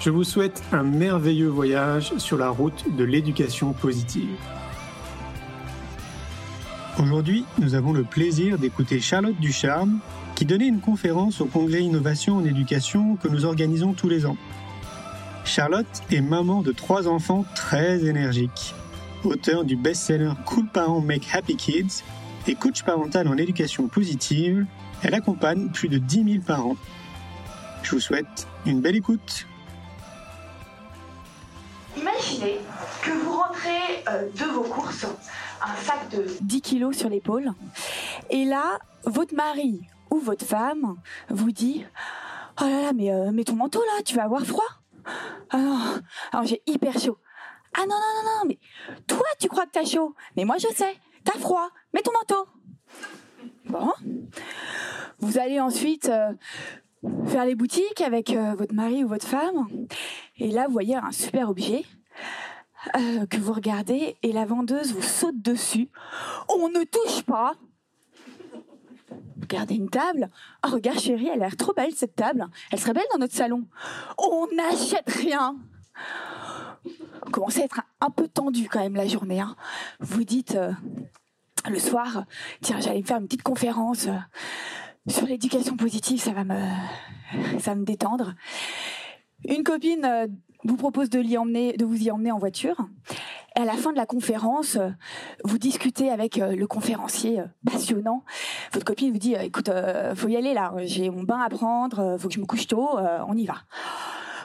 Je vous souhaite un merveilleux voyage sur la route de l'éducation positive. Aujourd'hui, nous avons le plaisir d'écouter Charlotte Ducharme, qui donnait une conférence au Congrès Innovation en éducation que nous organisons tous les ans. Charlotte est maman de trois enfants très énergiques, auteur du best-seller Cool Parents Make Happy Kids et coach parental en éducation positive. Elle accompagne plus de 10 000 parents. Je vous souhaite une belle écoute. Imaginez que vous rentrez euh, de vos courses, un sac de 10 kilos sur l'épaule, et là, votre mari ou votre femme vous dit Oh là là, mais euh, mets ton manteau là, tu vas avoir froid. Alors j'ai hyper chaud. Ah non, non, non, non, mais toi tu crois que t'as chaud, mais moi je sais, t'as froid, mets ton manteau. Bon. Vous allez ensuite euh, faire les boutiques avec euh, votre mari ou votre femme. Et là, vous voyez un super objet euh, que vous regardez et la vendeuse vous saute dessus. On ne touche pas. Regardez une table. Oh, regarde chérie, elle a l'air trop belle cette table. Elle serait belle dans notre salon. On n'achète rien. Vous commencez à être un, peu tendu quand même la journée. hein. Vous dites euh, le soir, tiens, j'allais me faire une petite conférence sur l'éducation positive, ça va me, ça va me détendre. Une copine euh, vous propose de, l'y emmener, de vous y emmener en voiture. Et à la fin de la conférence, euh, vous discutez avec euh, le conférencier passionnant. Votre copine vous dit "Écoute, faut y aller là. J'ai mon bain à prendre. faut que je me couche tôt. on y va."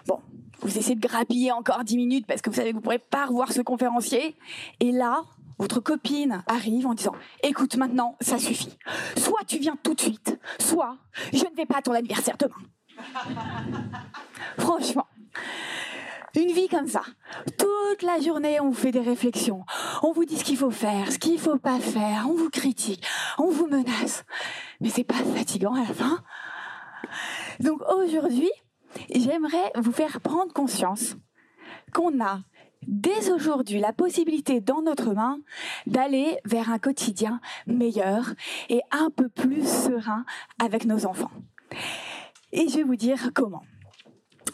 Bon, vous essayez de grappiller encore 10 minutes parce que vous savez que vous pourrez pas revoir ce conférencier. Et là, votre copine arrive en disant "Écoute, maintenant, ça suffit. Soit tu viens tout de suite, soit je ne vais pas à ton anniversaire demain." Franchement. Une vie comme ça. Toute la journée, on vous fait des réflexions. On vous dit ce qu'il faut faire, ce qu'il faut pas faire. On vous critique, on vous menace. Mais c'est pas fatigant à la fin. Donc aujourd'hui, j'aimerais vous faire prendre conscience qu'on a dès aujourd'hui la possibilité dans notre main d'aller vers un quotidien meilleur et un peu plus serein avec nos enfants. Et je vais vous dire comment.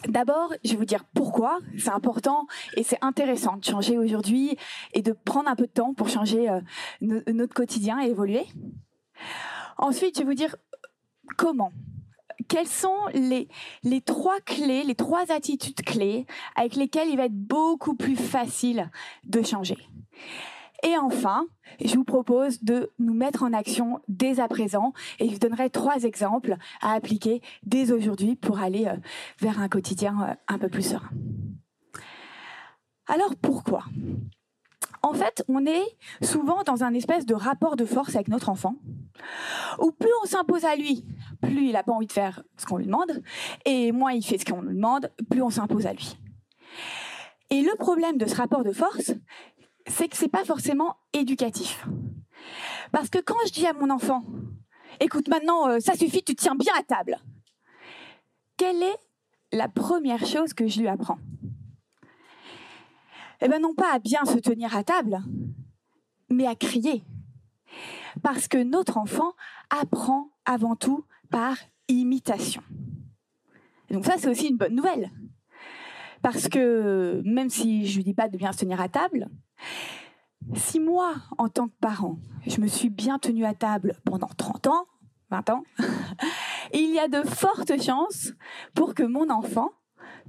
D'abord, je vais vous dire pourquoi c'est important et c'est intéressant de changer aujourd'hui et de prendre un peu de temps pour changer euh, no- notre quotidien et évoluer. Ensuite, je vais vous dire comment. Quelles sont les, trois clés, les trois attitudes clés avec lesquelles il va être beaucoup plus facile de changer. Et enfin, je vous propose de nous mettre en action dès à présent et je vous donnerai trois exemples à appliquer dès aujourd'hui pour aller euh, vers un quotidien euh, un peu plus serein. Alors pourquoi? En fait, on est souvent dans un espèce de rapport de force avec notre enfant, où plus on s'impose à lui, plus il n'a pas envie de faire ce qu'on lui demande, et moins il fait ce qu'on lui demande, plus on s'impose à lui. Et le problème de ce rapport de force, c'est que c'est pas forcément éducatif. Parce que quand je dis à mon enfant, écoute maintenant, euh, ça suffit, tu tiens bien à table. Quelle est la première chose que je lui apprends? Eh bien non pas à bien se tenir à table, mais à crier. Parce que notre enfant apprend avant tout par imitation. Donc ça, c'est aussi une bonne nouvelle. Parce que même si je lui dis pas de bien se tenir à table, si moi, en tant que parent, je me suis bien tenue à table pendant 30 ans, 20 ans, il y a de fortes chances pour que mon enfant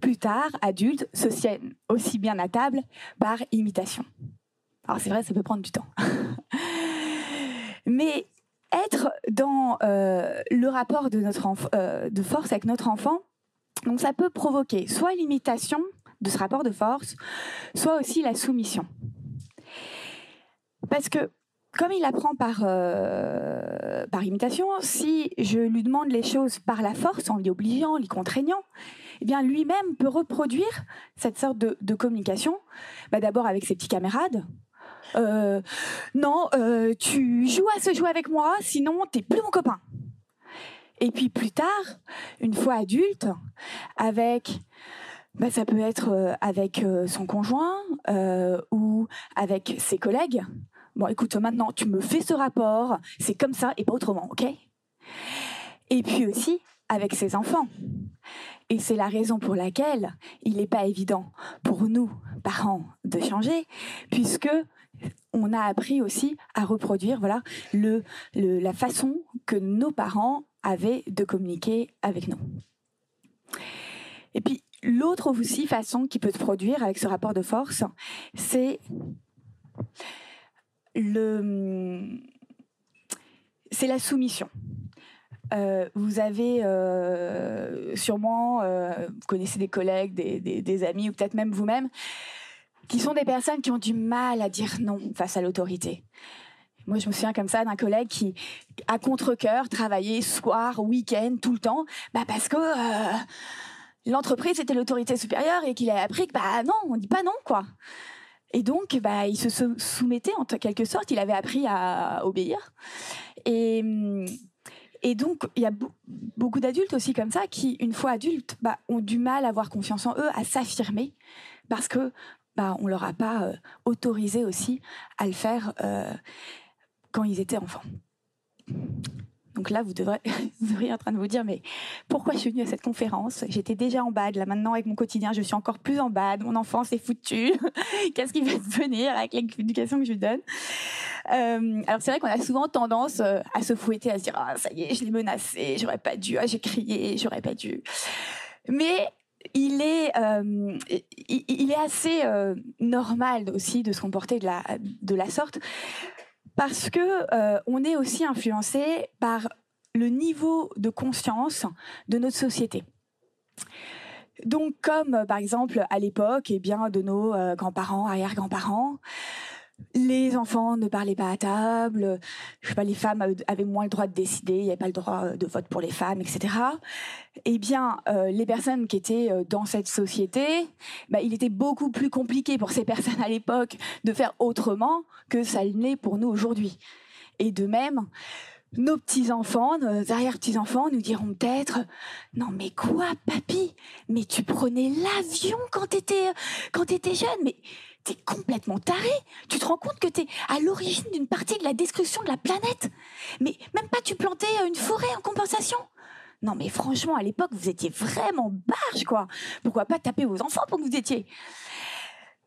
plus tard, adultes, se tiennent aussi bien à table par imitation. Alors c'est vrai, ça peut prendre du temps. Mais être dans euh, le rapport de, euh, de force avec notre enfant, donc ça peut provoquer soit l'imitation de ce rapport de force, soit aussi la soumission. Parce que comme il apprend par, euh, par imitation, si je lui demande les choses par la force, en l'y obligeant, en l'y contraignant, eh bien lui-même peut reproduire cette sorte de, communication, bah, d'abord avec ses petits camarades. Euh, non, euh, tu joues à ce jeu avec moi, sinon t'es plus mon copain. Et puis plus tard, une fois adulte, avec bah, ça peut être avec son conjoint ou avec ses collègues. Bon, écoute, maintenant, tu me fais ce rapport, c'est comme ça et pas autrement, ok? Et puis aussi avec ses enfants. Et c'est la raison pour laquelle il n'est pas évident pour nous, parents, de changer, puisque on a appris aussi à reproduire voilà, le, la façon que nos parents avaient de communiquer avec nous. Et puis, l'autre aussi façon qui peut se produire avec ce rapport de force, c'est le, c'est la soumission. Euh, vous avez euh, sûrement, euh, vous connaissez des collègues, des, amis ou peut-être même vous-même, qui sont des personnes qui ont du mal à dire non face à l'autorité. Moi, je me souviens comme ça d'un collègue qui, à contre-cœur, travaillait soir, week-end, tout le temps, bah parce que l'entreprise était l'autorité supérieure et qu'il a appris que bah non, on dit pas non quoi. Et donc, bah, il se soumettait en quelque sorte. Il avait appris à obéir. Et, et donc, il y a beaucoup d'adultes aussi comme ça qui, une fois adultes, bah, ont du mal à avoir confiance en eux, à s'affirmer, parce que bah, on leur a pas euh, autorisé aussi à le faire euh, quand ils étaient enfants. Donc là, vous, devrez, vous en train de vous dire, mais pourquoi je suis venue à cette conférence? J'étais déjà en bad, là maintenant avec mon quotidien, je suis encore plus en bad, mon enfance est foutue. Qu'est-ce qui va devenir avec l'éducation que je lui donne? Euh, Alors c'est vrai qu'on a souvent tendance à se fouetter, à se dire, ah ça y est, je l'ai menacé, j'aurais pas dû, ah j'ai crié, j'aurais pas dû. Mais il est, euh, il, est assez normal aussi de se comporter de la, sorte parce que euh, on est aussi influencé par le niveau de conscience de notre société. Donc, comme euh, par exemple à l'époque, eh bien, de nos euh, grands-parents, arrière-grands-parents, les enfants ne parlaient pas à table, je sais pas, les femmes avaient moins le droit de décider, il n'y avait pas le droit de vote pour les femmes, etc. Eh bien, euh, les personnes qui étaient euh, dans cette société, bah, il était beaucoup plus compliqué pour ces personnes à l'époque de faire autrement que ça l'est pour nous aujourd'hui. Et de même, nos petits-enfants, nos arrière-petits-enfants nous diront peut-être Non, mais quoi, papy? Mais tu prenais l'avion quand t'étais, quand t'étais jeune Mais T'es complètement taré. Tu te rends compte que t'es à l'origine d'une partie de la destruction de la planète. Mais même pas tu plantais une forêt en compensation. Non, mais franchement, à l'époque, vous étiez vraiment barge, quoi. Pourquoi pas taper vos enfants pour que vous étiez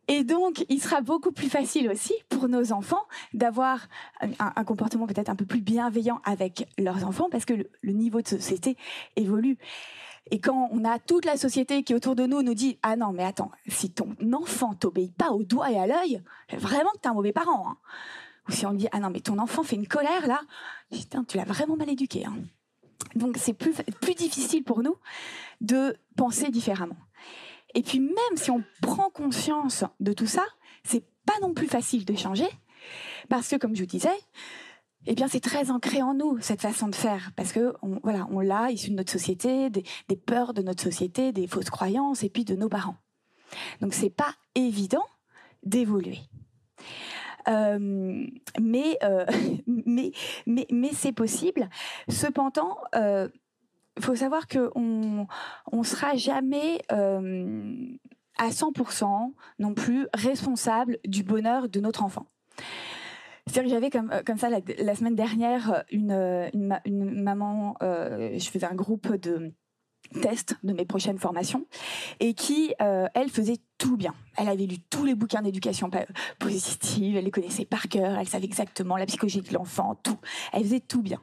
et donc, il sera beaucoup plus facile aussi pour nos enfants d'avoir un, comportement peut-être un peu plus bienveillant avec leurs enfants parce que le niveau de société évolue. Et quand on a toute la société qui autour de nous nous dit ah non mais attends si ton enfant t'obéit pas au doigt et à l'œil vraiment que t'es un mauvais parent hein. ou si on dit ah non mais ton enfant fait une colère là putain tu l'as vraiment mal éduqué hein. donc c'est plus difficile pour nous de penser différemment et puis même si on prend conscience de tout ça c'est pas non plus facile de changer parce que comme je vous disais eh bien, c'est très ancré en nous cette façon de faire, parce que on, voilà, on l'a issu de notre société, des, peurs de notre société, des fausses croyances, et puis de nos parents. Donc, c'est pas évident d'évoluer. Euh, mais, euh, mais, mais, mais c'est possible. Cependant, euh, faut savoir qu'on on sera jamais à 100% non plus responsable du bonheur de notre enfant. C'est-à-dire que j'avais comme, euh, ça la, semaine dernière euh, une, euh, une, maman, je faisais un groupe de tests de mes prochaines formations et qui, elle, faisait tout bien. Elle avait lu tous les bouquins d'éducation positive, elle les connaissait par cœur, elle savait exactement la psychologie de l'enfant, tout. Elle faisait tout bien.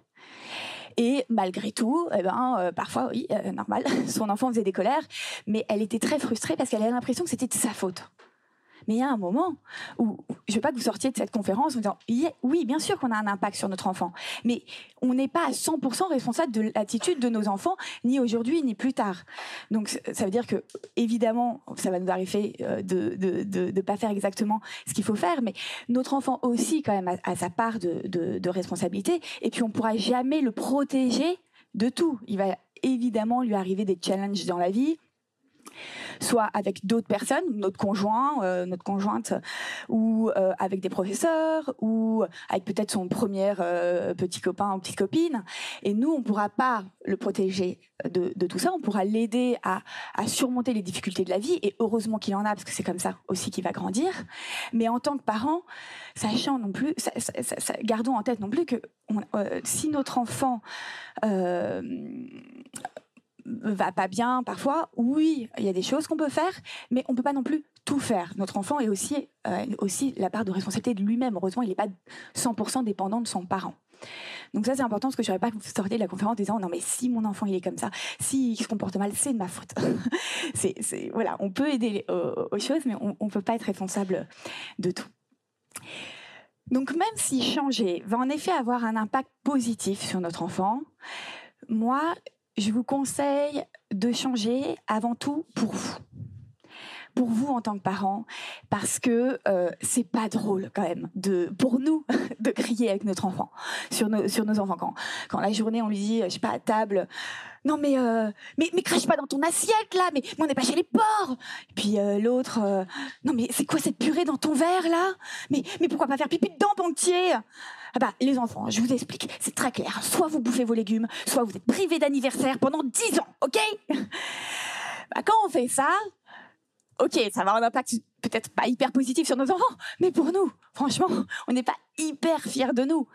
Et malgré tout, eh ben, euh, parfois, oui, euh, normal, son enfant faisait des colères, mais elle était très frustrée parce qu'elle avait l'impression que c'était de sa faute. Mais il y a un moment où je veux pas que vous sortiez de cette conférence en disant oui, bien sûr qu'on a un impact sur notre enfant, mais on n'est pas à 100% responsable de l'attitude de nos enfants, ni aujourd'hui ni plus tard. Donc ça veut dire que évidemment, ça va nous arriver euh, de de, de, pas faire exactement ce qu'il faut faire, mais notre enfant aussi quand même a, sa part de, de responsabilité, et puis on pourra jamais le protéger de tout. Il va évidemment lui arriver des challenges dans la vie soit avec d'autres personnes, notre conjoint, euh, notre conjointe, ou euh, avec des professeurs, ou avec peut-être son premier euh, petit copain ou petite copine. Et nous, on ne pourra pas le protéger de, tout ça. On pourra l'aider à, surmonter les difficultés de la vie. Et heureusement qu'il en a, parce que c'est comme ça aussi qu'il va grandir. Mais en tant que parent, sachant non plus, gardons en tête non plus que si notre enfant va pas bien parfois, oui, il y a des choses qu'on peut faire, mais on peut pas non plus tout faire. Notre enfant est aussi, euh, aussi la part de responsabilité de lui-même. Heureusement, il n'est pas 100% dépendant de son parent. Donc ça c'est important parce que je ne pas que vous sortiez de la conférence en disant non mais si mon enfant il est comme ça, si se comporte mal, c'est de ma faute. c'est voilà, on peut aider aux, choses mais on ne peut pas être responsable de tout. Donc même si changer va en effet avoir un impact positif sur notre enfant, moi je vous conseille de changer avant tout pour vous. Pour vous en tant que parents, parce que euh, c'est pas drôle quand même de, pour nous de crier avec notre enfant sur nos, enfants. Quand, quand la journée on lui dit, je sais pas à table, non mais euh, mais mais crache pas dans ton assiette là, mais, on n'est pas chez les porcs. Et puis euh, l'autre, non mais c'est quoi cette purée dans ton verre là? Mais mais pourquoi pas faire pipi dedans, Pontier ah bah, les enfants, je vous explique, c'est très clair. Soit vous bouffez vos légumes, soit vous êtes privés d'anniversaire pendant 10 ans, ok? Bah, Quand on fait ça, ok, ça va avoir un impact peut-être pas hyper positif sur nos enfants, mais pour nous, franchement, on n'est pas hyper fiers de nous.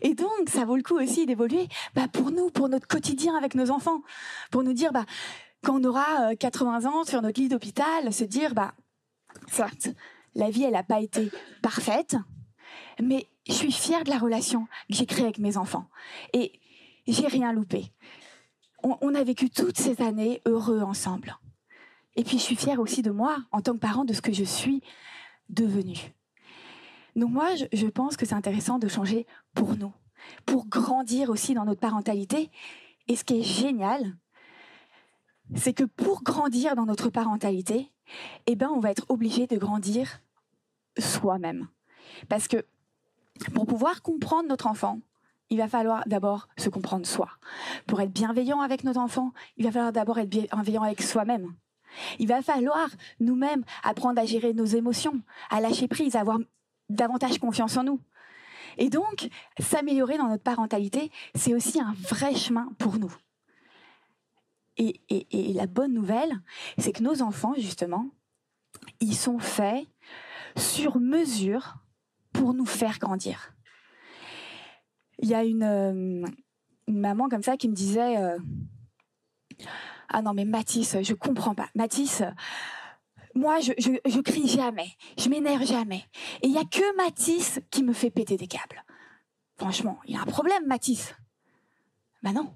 Et donc, ça vaut le coup aussi d'évoluer bah, pour nous, pour notre quotidien avec nos enfants, pour nous dire, bah, quand on aura 80 euh, ans sur notre lit d'hôpital, se dire, bah, certes, la vie, elle n'a pas été parfaite, mais je suis fière de la relation que j'ai créée avec mes enfants. Et j'ai rien loupé. On, a vécu toutes ces années heureux ensemble. Et puis je suis fière aussi de moi, en tant que parent, de ce que je suis devenue. Donc moi, je, je pense que c'est intéressant de changer pour nous, pour grandir aussi dans notre parentalité. Et ce qui est génial, c'est que pour grandir dans notre parentalité, eh ben, on va être obligé de grandir soi-même. Parce que pour pouvoir comprendre notre enfant, il va falloir d'abord se comprendre soi. Pour être bienveillant avec notre enfant, il va falloir d'abord être bienveillant avec soi-même. Il va falloir nous-mêmes apprendre à gérer nos émotions, à lâcher prise, à avoir davantage confiance en nous. Et donc, s'améliorer dans notre parentalité, c'est aussi un vrai chemin pour nous. Et, et la bonne nouvelle, c'est que nos enfants, justement, ils sont faits sur mesure pour nous faire grandir. Il y a une, euh, maman comme ça qui me disait euh, Ah non, mais Mathis, je comprends pas. Mathis, moi, je, je, crie jamais, je m'énerve jamais. Et il y a que Mathis qui me fait péter des câbles. Franchement, il y a un problème, Mathis. Ben non.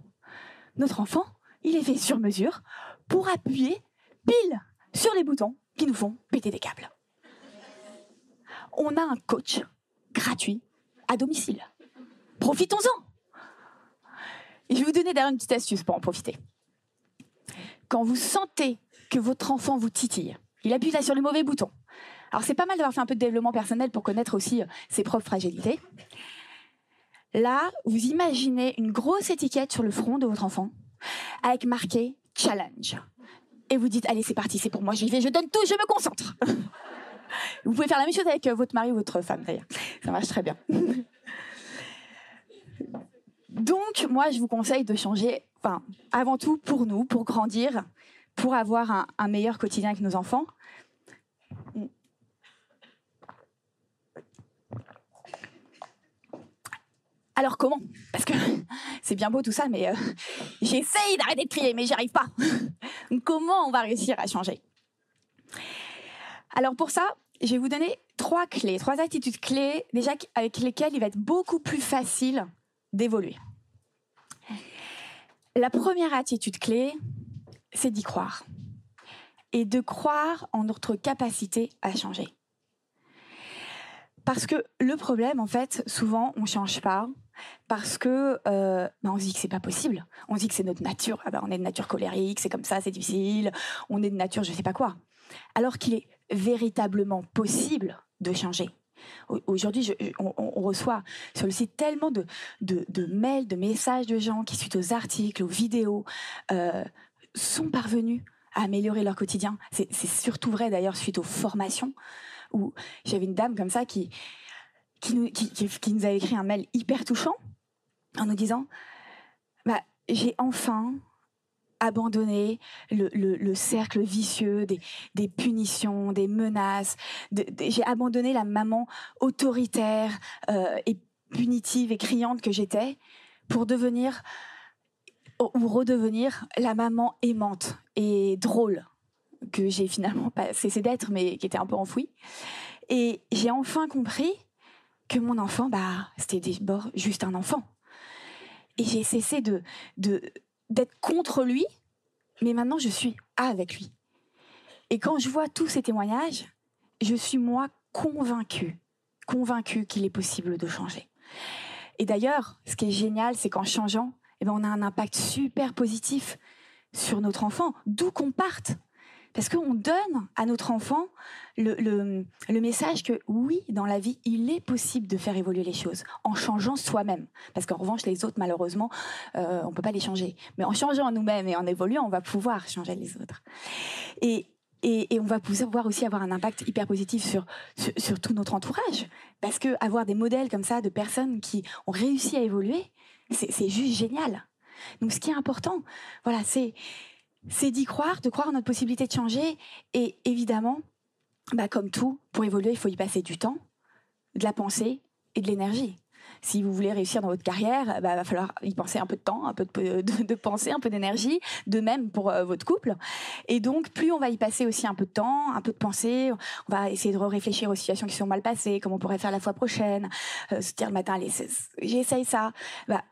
Notre enfant, il est fait sur mesure pour appuyer pile sur les boutons qui nous font péter des câbles on a un coach gratuit à domicile. Profitons-en. je vais vous donner d'ailleurs une petite astuce pour en profiter. Quand vous sentez que votre enfant vous titille, il appuie là sur le mauvais bouton. Alors c'est pas mal d'avoir fait un peu de développement personnel pour connaître aussi euh, ses propres fragilités. Là, vous imaginez une grosse étiquette sur le front de votre enfant avec marqué challenge. Et vous dites allez c'est parti, c'est pour moi, j'y vais, je donne tout, je me concentre. Vous pouvez faire la même chose avec euh, votre mari ou votre femme, d'ailleurs. Ça marche très bien. Donc, moi, je vous conseille de changer, avant tout pour nous, pour grandir, pour avoir un, meilleur quotidien avec nos enfants. Alors comment? Parce que c'est bien beau tout ça, mais euh, j'essaye d'arrêter de crier, mais j'y arrive pas. comment on va réussir à changer? Alors pour ça, je vais vous donner trois clés, trois attitudes clés déjà avec lesquelles il va être beaucoup plus facile d'évoluer. La première attitude clé, c'est d'y croire. Et de croire en notre capacité à changer. Parce que le problème, en fait, souvent, on ne change pas parce que euh, bah, on se dit que c'est pas possible. On se dit que c'est notre nature. Ah bah, on est de nature colérique, c'est comme ça, c'est difficile. On est de nature, je sais pas quoi. Alors qu'il est véritablement possible de changer. Aujourd'hui, on, reçoit sur le site tellement de, mails, de messages de gens qui, suite aux articles, aux vidéos, euh, sont parvenus à améliorer leur quotidien. C'est surtout vrai d'ailleurs suite aux formations où j'avais une dame comme ça qui, qui, nous, qui, nous a écrit un mail hyper touchant en nous disant bah, J'ai enfin abandonné le, cercle vicieux des, punitions, des menaces. j'ai abandonné la maman autoritaire euh, et punitive et criante que j'étais pour devenir ou redevenir la maman aimante et drôle que j'ai finalement pas cessé d'être, mais qui était un peu enfouie. Et j'ai enfin compris que mon enfant, bah, c'était d'abord juste un enfant. Et j'ai cessé de, d'être contre lui, mais maintenant je suis avec lui. Et quand je vois tous ces témoignages, je suis moi convaincue, convaincue qu'il est possible de changer. Et d'ailleurs, ce qui est génial, c'est qu'en changeant, eh ben, on a un impact super positif sur notre enfant, d'où qu'on parte. Parce qu'on donne à notre enfant le, message que oui, dans la vie, il est possible de faire évoluer les choses en changeant soi-même. Parce qu'en revanche, les autres, malheureusement, euh, on peut pas les changer. Mais en changeant nous-mêmes et en évoluant, on va pouvoir changer les autres. Et, on va pouvoir aussi avoir un impact hyper positif sur, tout notre entourage. Parce que avoir des modèles comme ça de personnes qui ont réussi à évoluer, c'est juste génial. Donc ce qui est important, voilà, c'est c'est d'y croire, de croire en notre possibilité de changer. Et évidemment, bah, comme tout, pour évoluer, il faut y passer du temps, de la pensée et de l'énergie. Si vous voulez réussir dans votre carrière, il bah, va falloir y penser un peu de temps, un peu de, de, pensée, un peu d'énergie, de même pour euh, votre couple. Et donc, plus on va y passer aussi un peu de temps, un peu de pensée, on va essayer de réfléchir aux situations qui sont mal passées, comment on pourrait faire la fois prochaine, euh, se dire le matin, allez, j'essaye ça. Bah,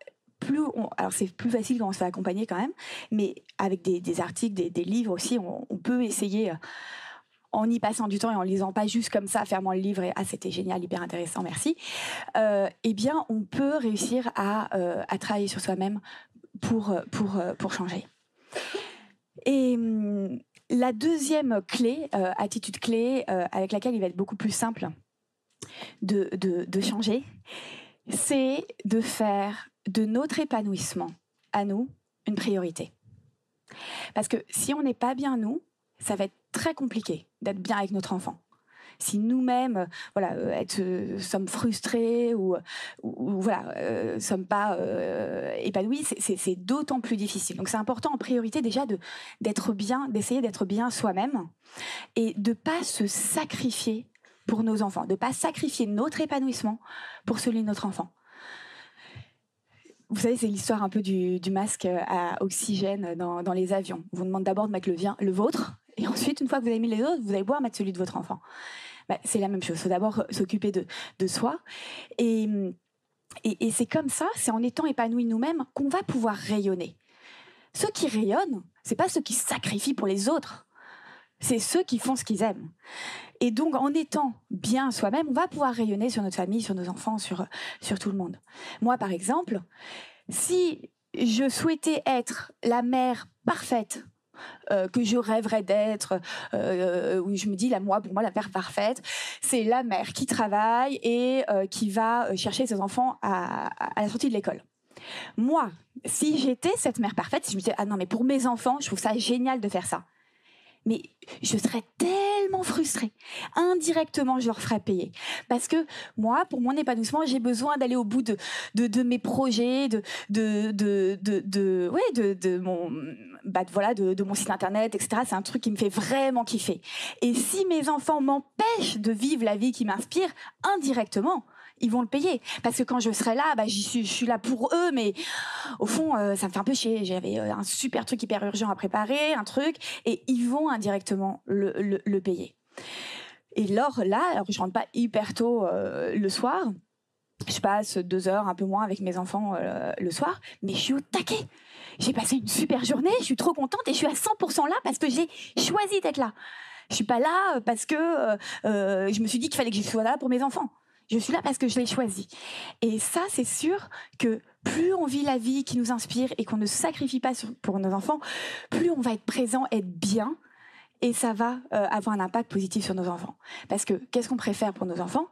plus alors c'est plus facile quand on se fait accompagner quand même, mais avec des, articles, des, livres aussi, on, peut essayer euh, en y passant du temps et en lisant pas juste comme ça, fermant le livre et ah c'était génial, hyper intéressant, merci. Euh, eh bien, on peut réussir à, euh, travailler sur soi-même pour pour pour changer. Et hum, la deuxième clé, attitude clé, avec laquelle il va être beaucoup plus simple de, de changer, c'est de faire de notre épanouissement à nous une priorité. Parce que si on n'est pas bien nous, ça va être très compliqué d'être bien avec notre enfant. Si nous-mêmes, voilà, euh, euh, sommes frustrés ou, ou, voilà, euh, sommes pas épanouis, c'est d'autant plus difficile. Donc c'est important en priorité déjà de d'être bien, d'essayer d'être bien soi-même et de pas se sacrifier pour nos enfants, de pas sacrifier notre épanouissement pour celui de notre enfant vous savez, c'est l'histoire un peu du, masque à oxygène dans, les avions. On vous demande d'abord de mettre le, vôtre, et ensuite, une fois que vous avez mis les autres, vous allez pouvoir mettre celui de votre enfant. Bah, c'est la même chose. Il faut d'abord s'occuper de, soi. Et, c'est comme ça, c'est en étant épanoui nous-mêmes qu'on va pouvoir rayonner. Ceux qui rayonnent, c'est pas ceux qui sacrifient pour les autres. C'est ceux qui font ce qu'ils aiment. Et donc, en étant bien soi-même, on va pouvoir rayonner sur notre famille, sur nos enfants, sur, sur tout le monde. Moi, par exemple, si je souhaitais être la mère parfaite euh, que je rêverais d'être, euh, où je me dis, là, moi, pour moi, la mère parfaite, c'est la mère qui travaille et euh, qui va chercher ses enfants à, à la sortie de l'école. Moi, si j'étais cette mère parfaite, si je me disais, ah non, mais pour mes enfants, je trouve ça génial de faire ça mais je serais tellement frustrée. Indirectement, je leur ferais payer. Parce que moi, pour mon épanouissement, j'ai besoin d'aller au bout de, de, mes projets, de, de, de, bah, voilà, de, de mon site internet, etc. C'est un truc qui me fait vraiment kiffer. Et si mes enfants m'empêchent de vivre la vie qui m'inspire, indirectement, ils vont le payer. Parce que quand je serai là, bah, je suis là pour eux, mais au fond, euh, ça me fait un peu chier. J'avais euh, un super truc hyper urgent à préparer, un truc, et ils vont indirectement le, le, payer. Et lors là, alors je rentre pas hyper tôt euh, le soir, je passe deux heures, un peu moins avec mes enfants le soir, mais je suis au taquet. J'ai passé une super journée, je suis trop contente et je suis à 100% là parce que j'ai choisi d'être là. Je suis pas là parce que je me suis dit qu'il fallait que je sois là pour mes enfants. Je suis là parce que je l'ai choisi. Et ça, c'est sûr que plus on vit la vie qui nous inspire et qu'on ne sacrifie pas pour nos enfants, plus on va être présent, être bien, et ça va euh, avoir un impact positif sur nos enfants. Parce que qu'est-ce qu'on préfère pour nos enfants?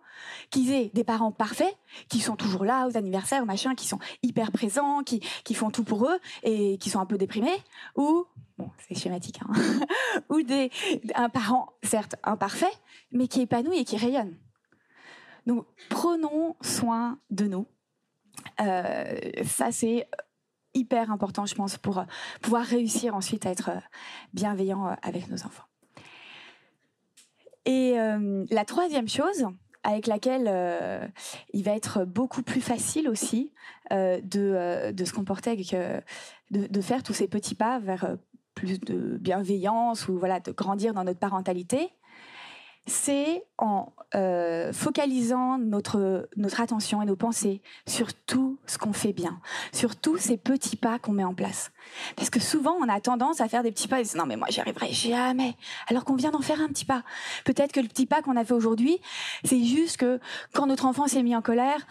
Qu'ils aient des parents parfaits, qui sont toujours là aux anniversaires, machin, qui sont hyper présents, qui, font tout pour eux et qui sont un peu déprimés, ou bon, c'est schématique, hein, ou un parent certes imparfait, mais qui est épanoui et qui rayonne. Donc prenons soin de nous. Euh, ça c'est hyper important, je pense, pour euh, pouvoir réussir ensuite à être euh, bienveillant avec nos enfants. Et la troisième chose avec laquelle il va être beaucoup plus facile aussi de, se comporter de, de, faire tous ces petits pas vers plus de bienveillance ou voilà de grandir dans notre parentalité, c'est en euh, focalisant notre, notre attention et nos pensées sur tout ce qu'on fait bien, sur tous ces petits pas qu'on met en place. Parce que souvent, on a tendance à faire des petits pas et dire non mais moi j'y arriverai jamais, alors qu'on vient d'en faire un petit pas. Peut-être que le petit pas qu'on a fait aujourd'hui, c'est juste que quand notre enfant s'est mis en colère,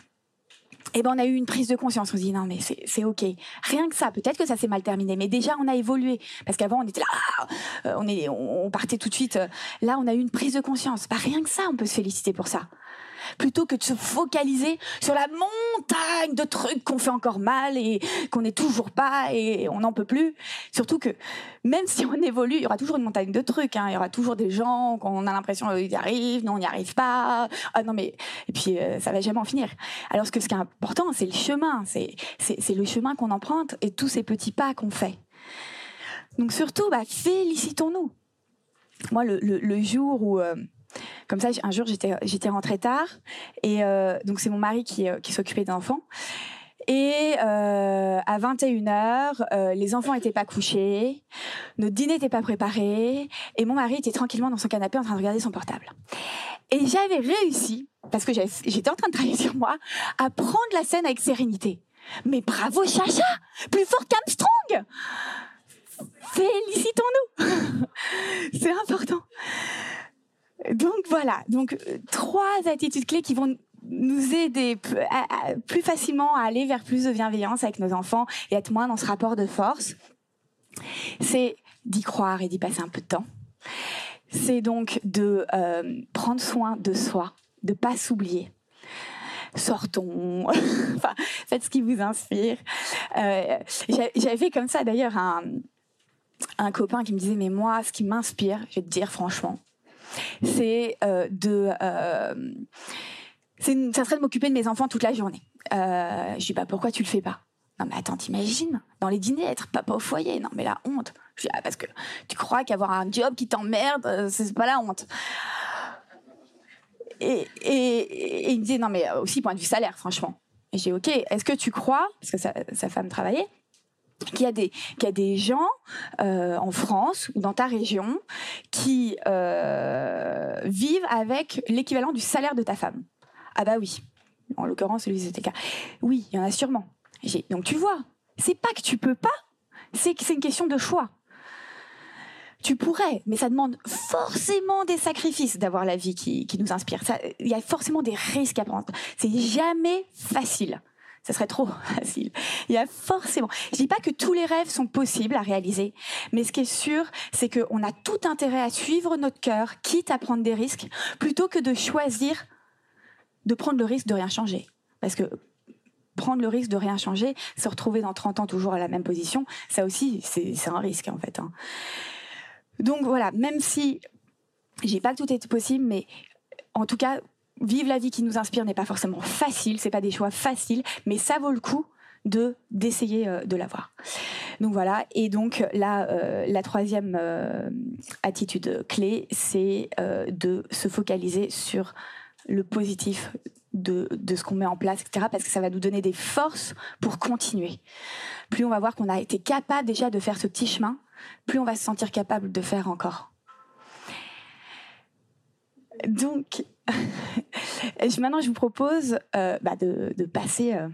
eh ben on a eu une prise de conscience. On se dit non mais c'est ok. Rien que ça. Peut-être que ça s'est mal terminé, mais déjà on a évolué. Parce qu'avant on était là, euh, on est, on partait tout de suite. Là on a eu une prise de conscience. Pas rien que ça, on peut se féliciter pour ça plutôt que de se focaliser sur la montagne de trucs qu'on fait encore mal et qu'on n'est toujours pas et on n'en peut plus. Surtout que même si on évolue, il y aura toujours une montagne de trucs. Hein. Il y aura toujours des gens qu'on a l'impression qu'ils y arrivent, non, on n'y arrive pas. Ah non, mais et puis euh, ça va jamais en finir. Alors que ce qui est important, c'est le chemin, c'est c'est le chemin qu'on emprunte et tous ces petits pas qu'on fait. Donc surtout, bah, félicitons-nous. Moi, le, le, jour où euh, comme ça, un jour, j'étais, rentrée tard. Et euh, donc, c'est mon mari qui, euh, qui s'occupait d'enfants. Et euh, à 21h, euh, les enfants n'étaient pas couchés, notre dîner n'était pas préparé, et mon mari était tranquillement dans son canapé en train de regarder son portable. Et j'avais réussi, parce que j'étais en train de travailler sur moi, à prendre la scène avec sérénité. Mais bravo Chacha Plus fort qu'Armstrong Félicitons-nous C'est important. Donc voilà, donc euh, trois attitudes clés qui vont nous aider plus facilement à aller vers plus de bienveillance avec nos enfants et être moins dans ce rapport de force. C'est d'y croire et d'y passer un peu de temps. C'est donc de euh, prendre soin de soi, de pas s'oublier. Sortons, faites ce qui vous inspire. Euh, J'avais comme ça d'ailleurs un, un copain qui me disait mais moi, ce qui m'inspire, je vais te dire franchement, c'est euh, de euh, ça serait de m'occuper de mes enfants toute la journée. Euh, je dis pas pourquoi tu le fais pas? Non mais attends, t'imagines? Dans les dîners être papa au foyer Non mais la honte. Je dis ah, parce que tu crois qu'avoir un job qui t'emmerde, euh, c'est pas la honte. Et, et, il me disait non mais aussi point de vue salaire franchement. Et j'ai ok. Est-ce que tu crois parce que sa femme travaillait qu'il y a des gens euh, en France ou dans ta région qui euh, vivent avec l'équivalent du salaire de ta femme. Ah bah oui. En l'occurrence, celui c'était le cas. Oui, il y en a sûrement. Donc tu vois, c'est pas que tu peux pas, c'est que c'est une question de choix. Tu pourrais, mais ça demande forcément des sacrifices d'avoir la vie qui, qui nous inspire. Il y a forcément des risques à prendre. C'est jamais facile ça serait trop facile. Il y a forcément. Je dis pas que tous les rêves sont possibles à réaliser, mais ce qui est sûr, c'est qu'on a tout intérêt à suivre notre cœur, quitte à prendre des risques, plutôt que de choisir de prendre le risque de rien changer. Parce que prendre le risque de rien changer, se retrouver dans 30 ans toujours à la même position, ça aussi, c'est un risque en fait. Hein. Donc voilà, même si j'ai pas que tout est possible, mais en tout cas, vivre la vie qui nous inspire n'est pas forcément facile, c'est pas des choix faciles, mais ça vaut le coup de d'essayer euh, de l'avoir. Donc voilà, et donc là, euh, la troisième euh, attitude clé, c'est de se focaliser sur le positif de, de ce qu'on met en place, etc., parce que ça va nous donner des forces pour continuer. Plus on va voir qu'on a été capable déjà de faire ce petit chemin, plus on va se sentir capable de faire encore. Donc, maintenant, je vous propose euh, bah, de, passer euh,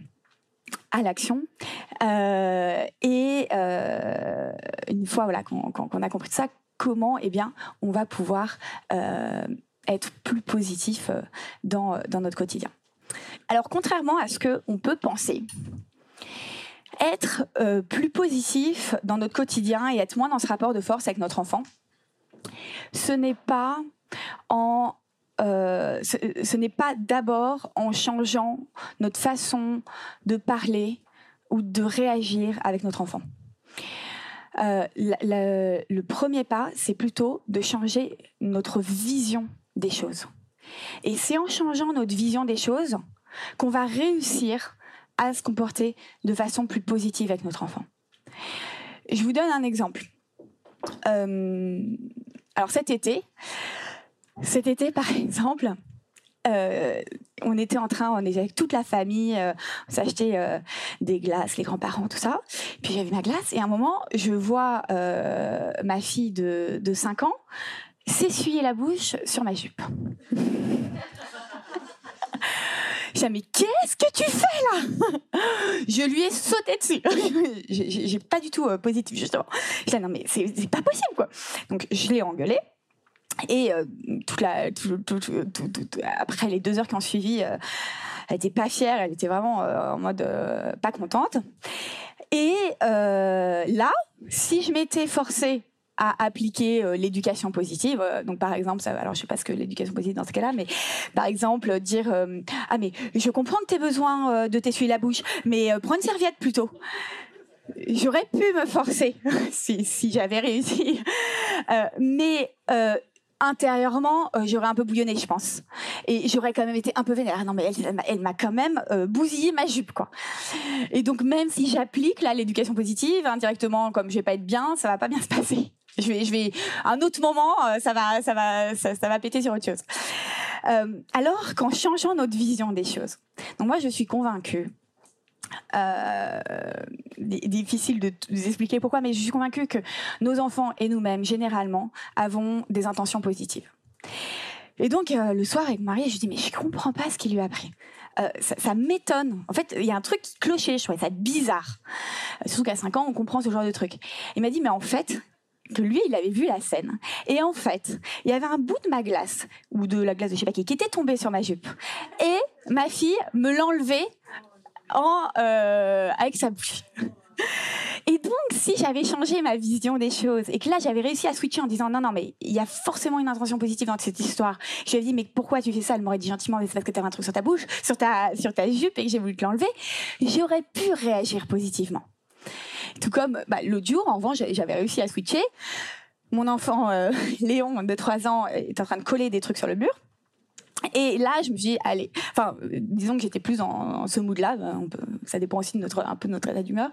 à l'action. Euh, et une fois voilà, qu'on qu a compris ça, comment eh bien, on va pouvoir être plus positif dans, dans notre quotidien. Alors, contrairement à ce qu'on peut penser, être plus positif dans notre quotidien et être moins dans ce rapport de force avec notre enfant, ce n'est pas en euh, ce, n'est pas d'abord en changeant notre façon de parler ou de réagir avec notre enfant. Euh, le premier pas, c'est plutôt de changer notre vision des choses. Et c'est en changeant notre vision des choses qu'on va réussir à se comporter de façon plus positive avec notre enfant. Je vous donne un exemple. Euh, alors cet été, cet été par exemple, euh, on était en train, on était avec toute la famille, euh, on s'achetait euh, des glaces, les grands-parents, tout ça. Puis j'avais ma glace et à un moment, je vois ma fille de, de 5 ans s'essuyer la bouche sur ma jupe. Je mais qu'est-ce que tu fais là? Je lui ai sauté dessus. J'ai pas du tout positif, justement. Je dis, non, mais c'est pas possible, quoi. Donc, je l'ai engueulé. Et euh, après les deux heures qui ont suivi, euh, elle était pas fière, elle était vraiment euh, en mode pas contente. Et là, si je m'étais forcée à appliquer l'éducation positive. Donc par exemple, ça, alors je sais pas ce que l'éducation positive dans ce cas-là, mais par exemple dire ah mais je comprends que tu aies besoin de t'essuyer la bouche, mais prends une serviette plutôt. J'aurais pu me forcer si j'avais réussi, mais intérieurement, euh, j'aurais un peu bouillonné, je pense. Et j'aurais quand même été un peu vénère. Non, mais elle, m'a quand même euh, bousillé ma jupe, quoi. Et donc, même si j'applique là l'éducation positive indirectement, comme je vais pas être bien, ça va pas bien se passer. Je vais, je vais, un autre moment, euh, ça va, ça va, ça, ça, va péter sur autre chose. Alors qu'en changeant notre vision des choses. Donc moi, je suis convaincue euh, difficile de vous expliquer pourquoi, mais je suis convaincue que nos enfants et nous-mêmes, généralement, avons des intentions positives. Et donc, euh, le soir, avec Marie, je dis, mais je comprends pas ce qu'il lui a appris. Euh, ça, m'étonne. En fait, il y a un truc qui clochait, je trouvais ça bizarre. Surtout qu'à 5 ans, on comprend ce genre de truc. Il m'a dit, mais en fait, que lui, il avait vu la scène. Et en fait, il y avait un bout de ma glace, ou de la glace de je sais pas qui, qui était tombé sur ma jupe. Et ma fille me l'enlevait euh, avec sa bouche. Et donc, si j'avais changé ma vision des choses et que là, j'avais réussi à switcher en disant non, non, mais il y a forcément une intention positive dans cette histoire. Je lui ai dit, mais pourquoi tu fais ça? Elle m'aurait dit gentiment, mais c'est parce que tu avais un truc sur ta bouche, sur ta, sur ta jupe et que j'ai voulu te l'enlever. J'aurais pu réagir positivement. Tout comme bah, l'autre jour, en revanche, j'avais réussi à switcher. Mon enfant euh, Léon, de 3 ans, est en train de coller des trucs sur le mur. Et là, je me suis dit, allez, enfin, disons que j'étais plus en, ce mood-là, ça dépend aussi de notre, un peu de notre état d'humeur.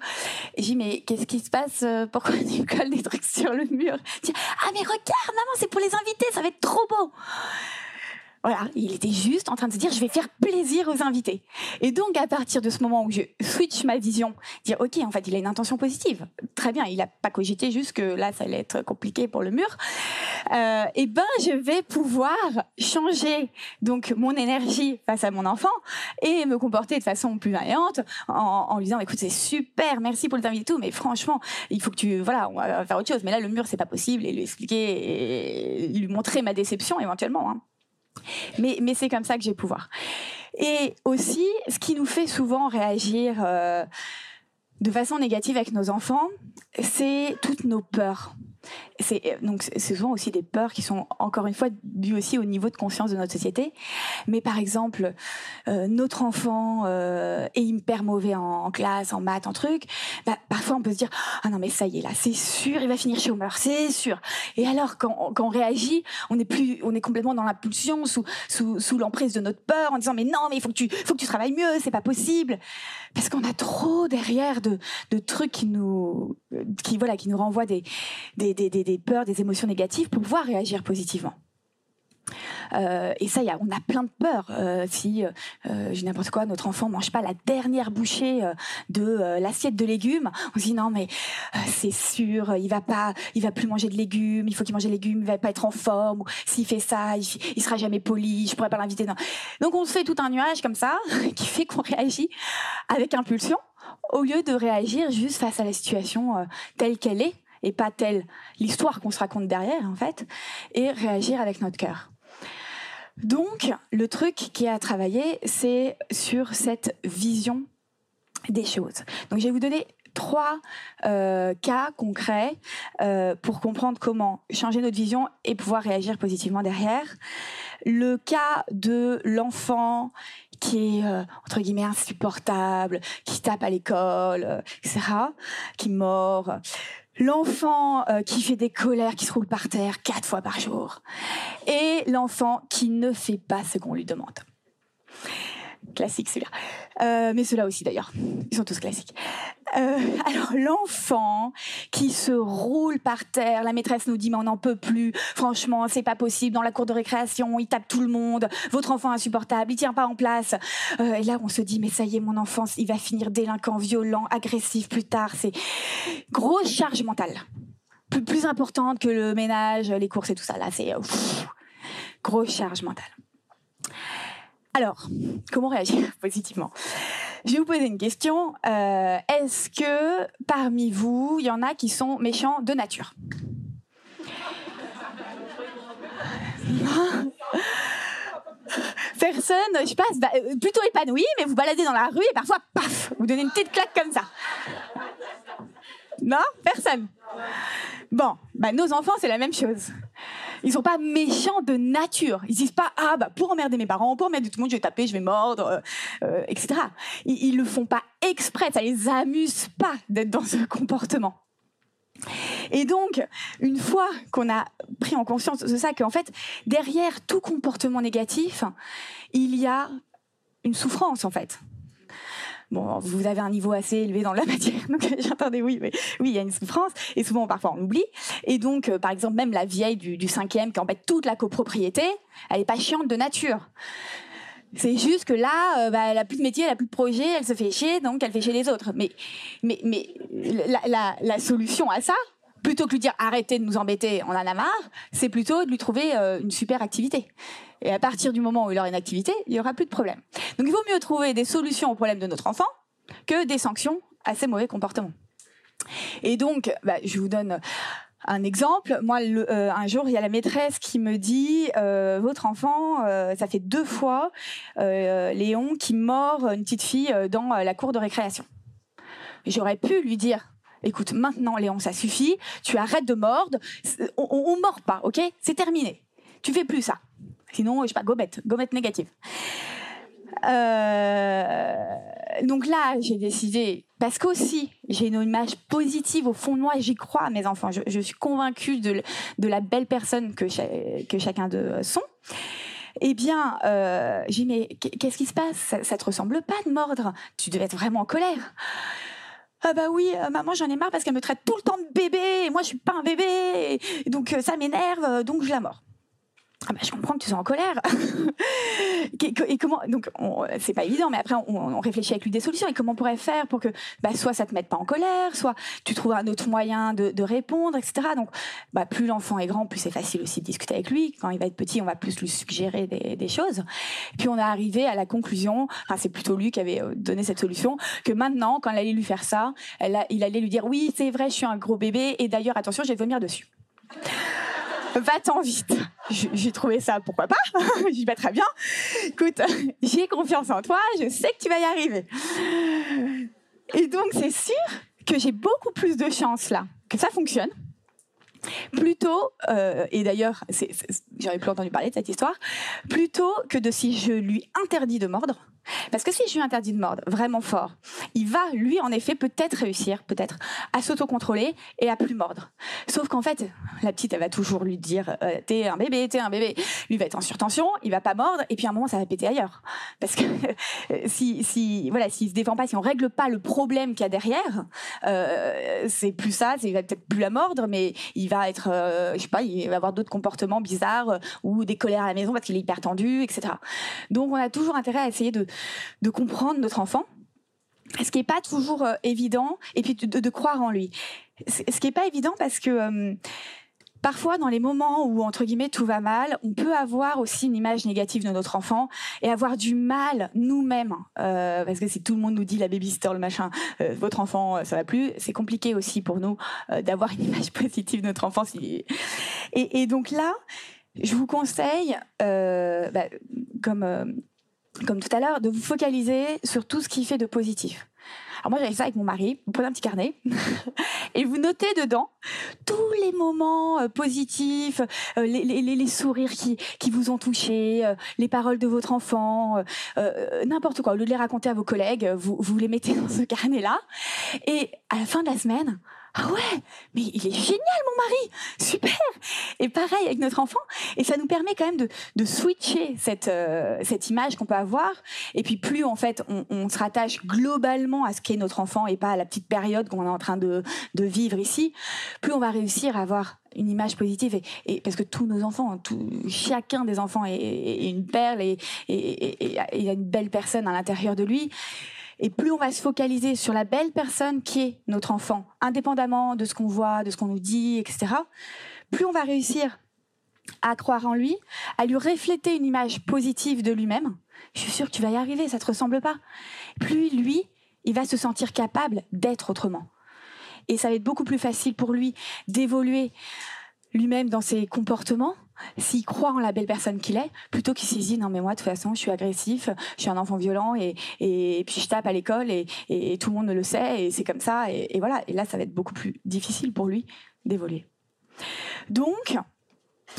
J'ai dit, mais qu'est-ce qui se passe euh, Pourquoi tu colles des trucs sur le mur? Ah, mais regarde, maman, c'est pour les invités, ça va être trop beau voilà, il était juste en train de se dire je vais faire plaisir aux invités. Et donc à partir de ce moment où je switch ma vision, dire ok en fait il a une intention positive, très bien, il a pas cogité juste que là ça allait être compliqué pour le mur. Euh, et ben je vais pouvoir changer donc mon énergie face à mon enfant et me comporter de façon plus vaillante en, en lui disant écoute c'est super, merci pour le et tout, mais franchement il faut que tu voilà on va faire autre chose. Mais là le mur c'est pas possible et lui expliquer et lui montrer ma déception éventuellement. Hein. Mais, c'est comme ça que j'ai pouvoir. Et aussi, ce qui nous fait souvent réagir euh, de façon négative avec nos enfants, c'est toutes nos peurs. C'est donc c'est souvent aussi des peurs qui sont encore une fois dues aussi au niveau de conscience de notre société. Mais par exemple, euh, notre enfant euh, est hyper mauvais en, classe, en maths, en truc. Bah, parfois on peut se dire ah non mais ça y est là, c'est sûr, il va finir chômeur, c'est sûr. Et alors quand, quand on réagit, on est plus, on est complètement dans l'impulsion, sous sous, sous l'emprise de notre peur, en disant mais non mais il faut que tu faut que tu travailles mieux, c'est pas possible, parce qu'on a trop derrière de de trucs qui nous qui voilà qui nous renvoient des des, des, des peurs, des émotions négatives pour pouvoir réagir positivement. Euh, et ça, on a plein de peurs. Euh, si, euh, j'ai n'importe quoi, notre enfant mange pas la dernière bouchée de l'assiette de légumes, on se dit non mais c'est sûr, il va pas, il va plus manger de légumes, il faut qu'il mange des légumes, il va pas être en forme. S'il fait ça, il, il sera jamais poli, je pourrais pas l'inviter. Donc on se fait tout un nuage comme ça qui fait qu'on réagit avec impulsion au lieu de réagir juste face à la situation telle qu'elle est et pas telle l'histoire qu'on se raconte derrière en fait, et réagir avec notre cœur. Donc, le truc qui est à travailler, c'est sur cette vision des choses. Donc, je vais vous donner trois euh, cas concrets euh, pour comprendre comment changer notre vision et pouvoir réagir positivement derrière. Le cas de l'enfant qui est euh, entre guillemets insupportable, qui tape à l'école, etc., qui mord l'enfant euh, qui fait des colères, qui se roule par terre quatre fois par jour, et l'enfant qui ne fait pas ce qu'on lui demande. Classique celui-là. Euh, mais ceux-là aussi d'ailleurs. Ils sont tous classiques. Euh, alors l'enfant qui se roule par terre, la maîtresse nous dit mais on n'en peut plus, franchement c'est pas possible, dans la cour de récréation il tape tout le monde, votre enfant insupportable, il tient pas en place. Euh, et là on se dit mais ça y est mon enfant il va finir délinquant, violent, agressif plus tard, c'est grosse charge mentale. Plus, plus importante que le ménage, les courses et tout ça. Là c'est grosse charge mentale. Alors, comment réagir positivement? Je vais vous poser une question. Euh, est-ce que parmi vous, il y en a qui sont méchants de nature? Personne, je passe bah, euh, plutôt épanoui, mais vous baladez dans la rue et parfois, paf, vous donnez une petite claque comme ça. Non Personne. Bon, bah, nos enfants, c'est la même chose. Ils sont pas méchants de nature. Ils disent pas ah bah pour emmerder mes parents, pour emmerder tout le monde, je vais taper, je vais mordre, euh, euh, etc. Ils, ils le font pas exprès. Ça les amuse pas d'être dans ce comportement. Et donc, une fois qu'on a pris en conscience de ça, qu'en fait, derrière tout comportement négatif, il y a une souffrance, en fait. Vous avez un niveau assez élevé dans la matière, donc j'entendais oui, mais oui, il y a une souffrance, et souvent, parfois, on l'oublie. Et donc, euh, par exemple, même la vieille du, du cinquième qui embête toute la copropriété, elle est pas chiante de nature. C'est juste que là, euh, bah, elle a plus de métier, elle a plus de projet, elle se fait chier, donc elle fait chier les autres. Mais, mais, mais la solution à ça, plutôt que de lui dire arrêtez de nous embêter, on en a marre, c'est plutôt de lui trouver euh, une super activité. Et à partir du moment où il aura une activité, il n'y aura plus de problème. Donc il vaut mieux trouver des solutions aux problèmes de notre enfant que des sanctions à ses mauvais comportements. Et donc, bah, je vous donne un exemple. Moi, euh, un jour, il y a la maîtresse qui me dit euh, votre enfant, euh, ça fait deux fois, Léon, qui mord une petite fille dans la cour de récréation. J'aurais pu lui dire écoute, maintenant, Léon, ça suffit. Tu arrêtes de mordre. On, on mord pas, ok? C'est terminé. Tu fais plus ça. Sinon, je sais pas, gommette, gommette négative. Euh, donc là, j'ai décidé, parce qu'aussi, j'ai une image positive au fond de moi j'y crois mes enfants. Je, suis convaincue de, la belle personne que, cha que chacun d'eux sont. Eh bien, euh, j'ai mais qu'est-ce qui se passe? Ça, ça te ressemble pas de mordre? Tu devais être vraiment en colère. Ah bah oui, euh, maman, j'en ai marre parce qu'elle me traite tout le temps de bébé et moi je suis pas un bébé, donc euh, ça m'énerve, donc je la mords. Ah bah, je comprends que tu sois en colère. et comment donc c'est pas évident, mais après on, réfléchit avec lui des solutions. Et comment on pourrait faire pour que bah, soit ça te mette pas en colère, soit tu trouves un autre moyen de, répondre, etc. Donc bah, plus l'enfant est grand, plus c'est facile aussi de discuter avec lui. Quand il va être petit, on va plus lui suggérer des, choses. Puis on est arrivé à la conclusion, enfin c'est plutôt lui qui avait euh, donné cette solution, que maintenant quand elle allait lui faire ça, il allait lui dire oui c'est vrai, je suis un gros bébé et d'ailleurs attention, je vais vomir dessus va-t'en vite. J'ai trouvé ça, pourquoi pas? J'y vais très bien. Écoute, j'ai confiance en toi, je sais que tu vas y arriver. Et donc, c'est sûr que j'ai beaucoup plus de chances là que ça fonctionne. Plutôt, euh, et d'ailleurs, j'aurais plus entendu parler de cette histoire, plutôt que de si je lui interdis de mordre, Parce que si je lui interdis de mordre vraiment fort, il va, lui, en effet, peut-être réussir, peut-être, à s'autocontrôler et à plus mordre. Sauf qu'en fait, la petite, elle va toujours lui dire euh, T'es un bébé, t'es un bébé. Lui va être en surtension, il va pas mordre, et puis à un moment, ça va péter ailleurs. Parce que si, si, voilà, s'il se défend pas, si on règle pas le problème qu'il y a derrière, euh, c'est plus ça, il va peut-être plus la mordre, mais il va être, euh, je sais pas, il va avoir d'autres comportements bizarres euh, ou des colères à la maison parce qu'il est hyper tendu, etc. Donc, on a toujours intérêt à essayer de de comprendre notre enfant, ce qui n'est pas toujours euh, évident, et puis de, croire en lui. Ce qui n'est pas évident parce que euh, parfois, dans les moments où, entre guillemets, tout va mal, on peut avoir aussi une image négative de notre enfant et avoir du mal nous-mêmes. Euh, parce que si tout le monde nous dit la babysitter, le machin, votre enfant, ça va plus, c'est compliqué aussi pour nous d'avoir une image positive de notre enfant. Et, donc là, je vous conseille, bah, comme comme tout à l'heure, de vous focaliser sur tout ce qui fait de positif. Alors moi, j'avais ça avec mon mari. Vous prenez un petit carnet et vous notez dedans tous les moments euh, positifs, euh, les, sourires qui, qui vous ont touché, euh, les paroles de votre enfant, n'importe quoi. Au lieu de les raconter à vos collègues, vous, vous les mettez dans ce carnet-là. Et à la fin de la semaine, ah ouais, mais il est génial mon mari, super. Et pareil avec notre enfant, et ça nous permet quand même de, de switcher cette euh, cette image qu'on peut avoir. Et puis plus en fait on, on se rattache globalement à ce qu'est notre enfant et pas à la petite période qu'on est en train de de vivre ici, plus on va réussir à avoir une image positive et, et, parce que tous nos enfants, tout, chacun des enfants est, est une perle et, et, et, a une belle personne à l'intérieur de lui. Et plus on va se focaliser sur la belle personne qui est notre enfant, indépendamment de ce qu'on voit, de ce qu'on nous dit, etc., plus on va réussir à croire en lui, à lui refléter une image positive de lui-même. Je suis sûre que tu vas y arriver, ça te ressemble pas. Plus lui, il va se sentir capable d'être autrement. Et ça va être beaucoup plus facile pour lui d'évoluer lui-même dans ses comportements s'il croit en la belle personne qu'il est, plutôt qu'il se dit non mais moi de toute façon je suis agressif, je suis un enfant violent et, puis je tape à l'école et, tout le monde le sait et c'est comme ça et, voilà et là ça va être beaucoup plus difficile pour lui d'évoluer. Donc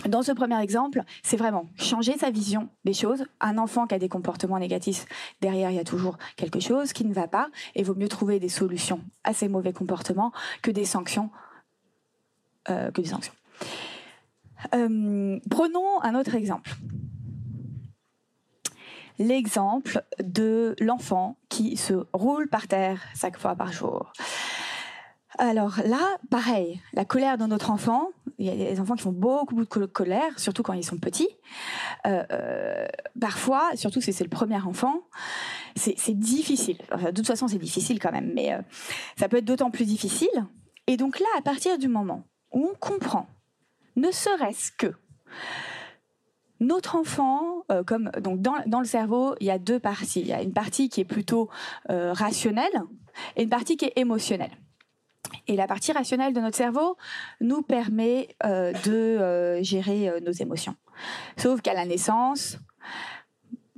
dans ce premier exemple, c'est vraiment changer sa vision des choses. Un enfant qui a des comportements négatifs, derrière, il y a toujours quelque chose qui ne va pas. Et vaut mieux trouver des solutions à ces mauvais comportements que des sanctions. Euh, que des sanctions. Euh, prenons un autre exemple. L'exemple de l'enfant qui se roule par terre cinq fois par jour. Alors là, pareil, la colère de notre enfant, il y a des enfants qui font beaucoup, beaucoup de colère, surtout quand ils sont petits. Euh, euh, parfois, surtout si c'est le premier enfant, c'est difficile. De toute façon, c'est difficile quand même, mais ça peut être d'autant plus difficile. Et donc là, à partir du moment où on comprend ne serait-ce que notre enfant, euh, comme donc dans, le cerveau, il y a deux parties. Il y a une partie qui est plutôt euh, rationnelle et une partie qui est émotionnelle. Et la partie rationnelle de notre cerveau nous permet euh, de gérer nos émotions. Sauf qu'à la naissance,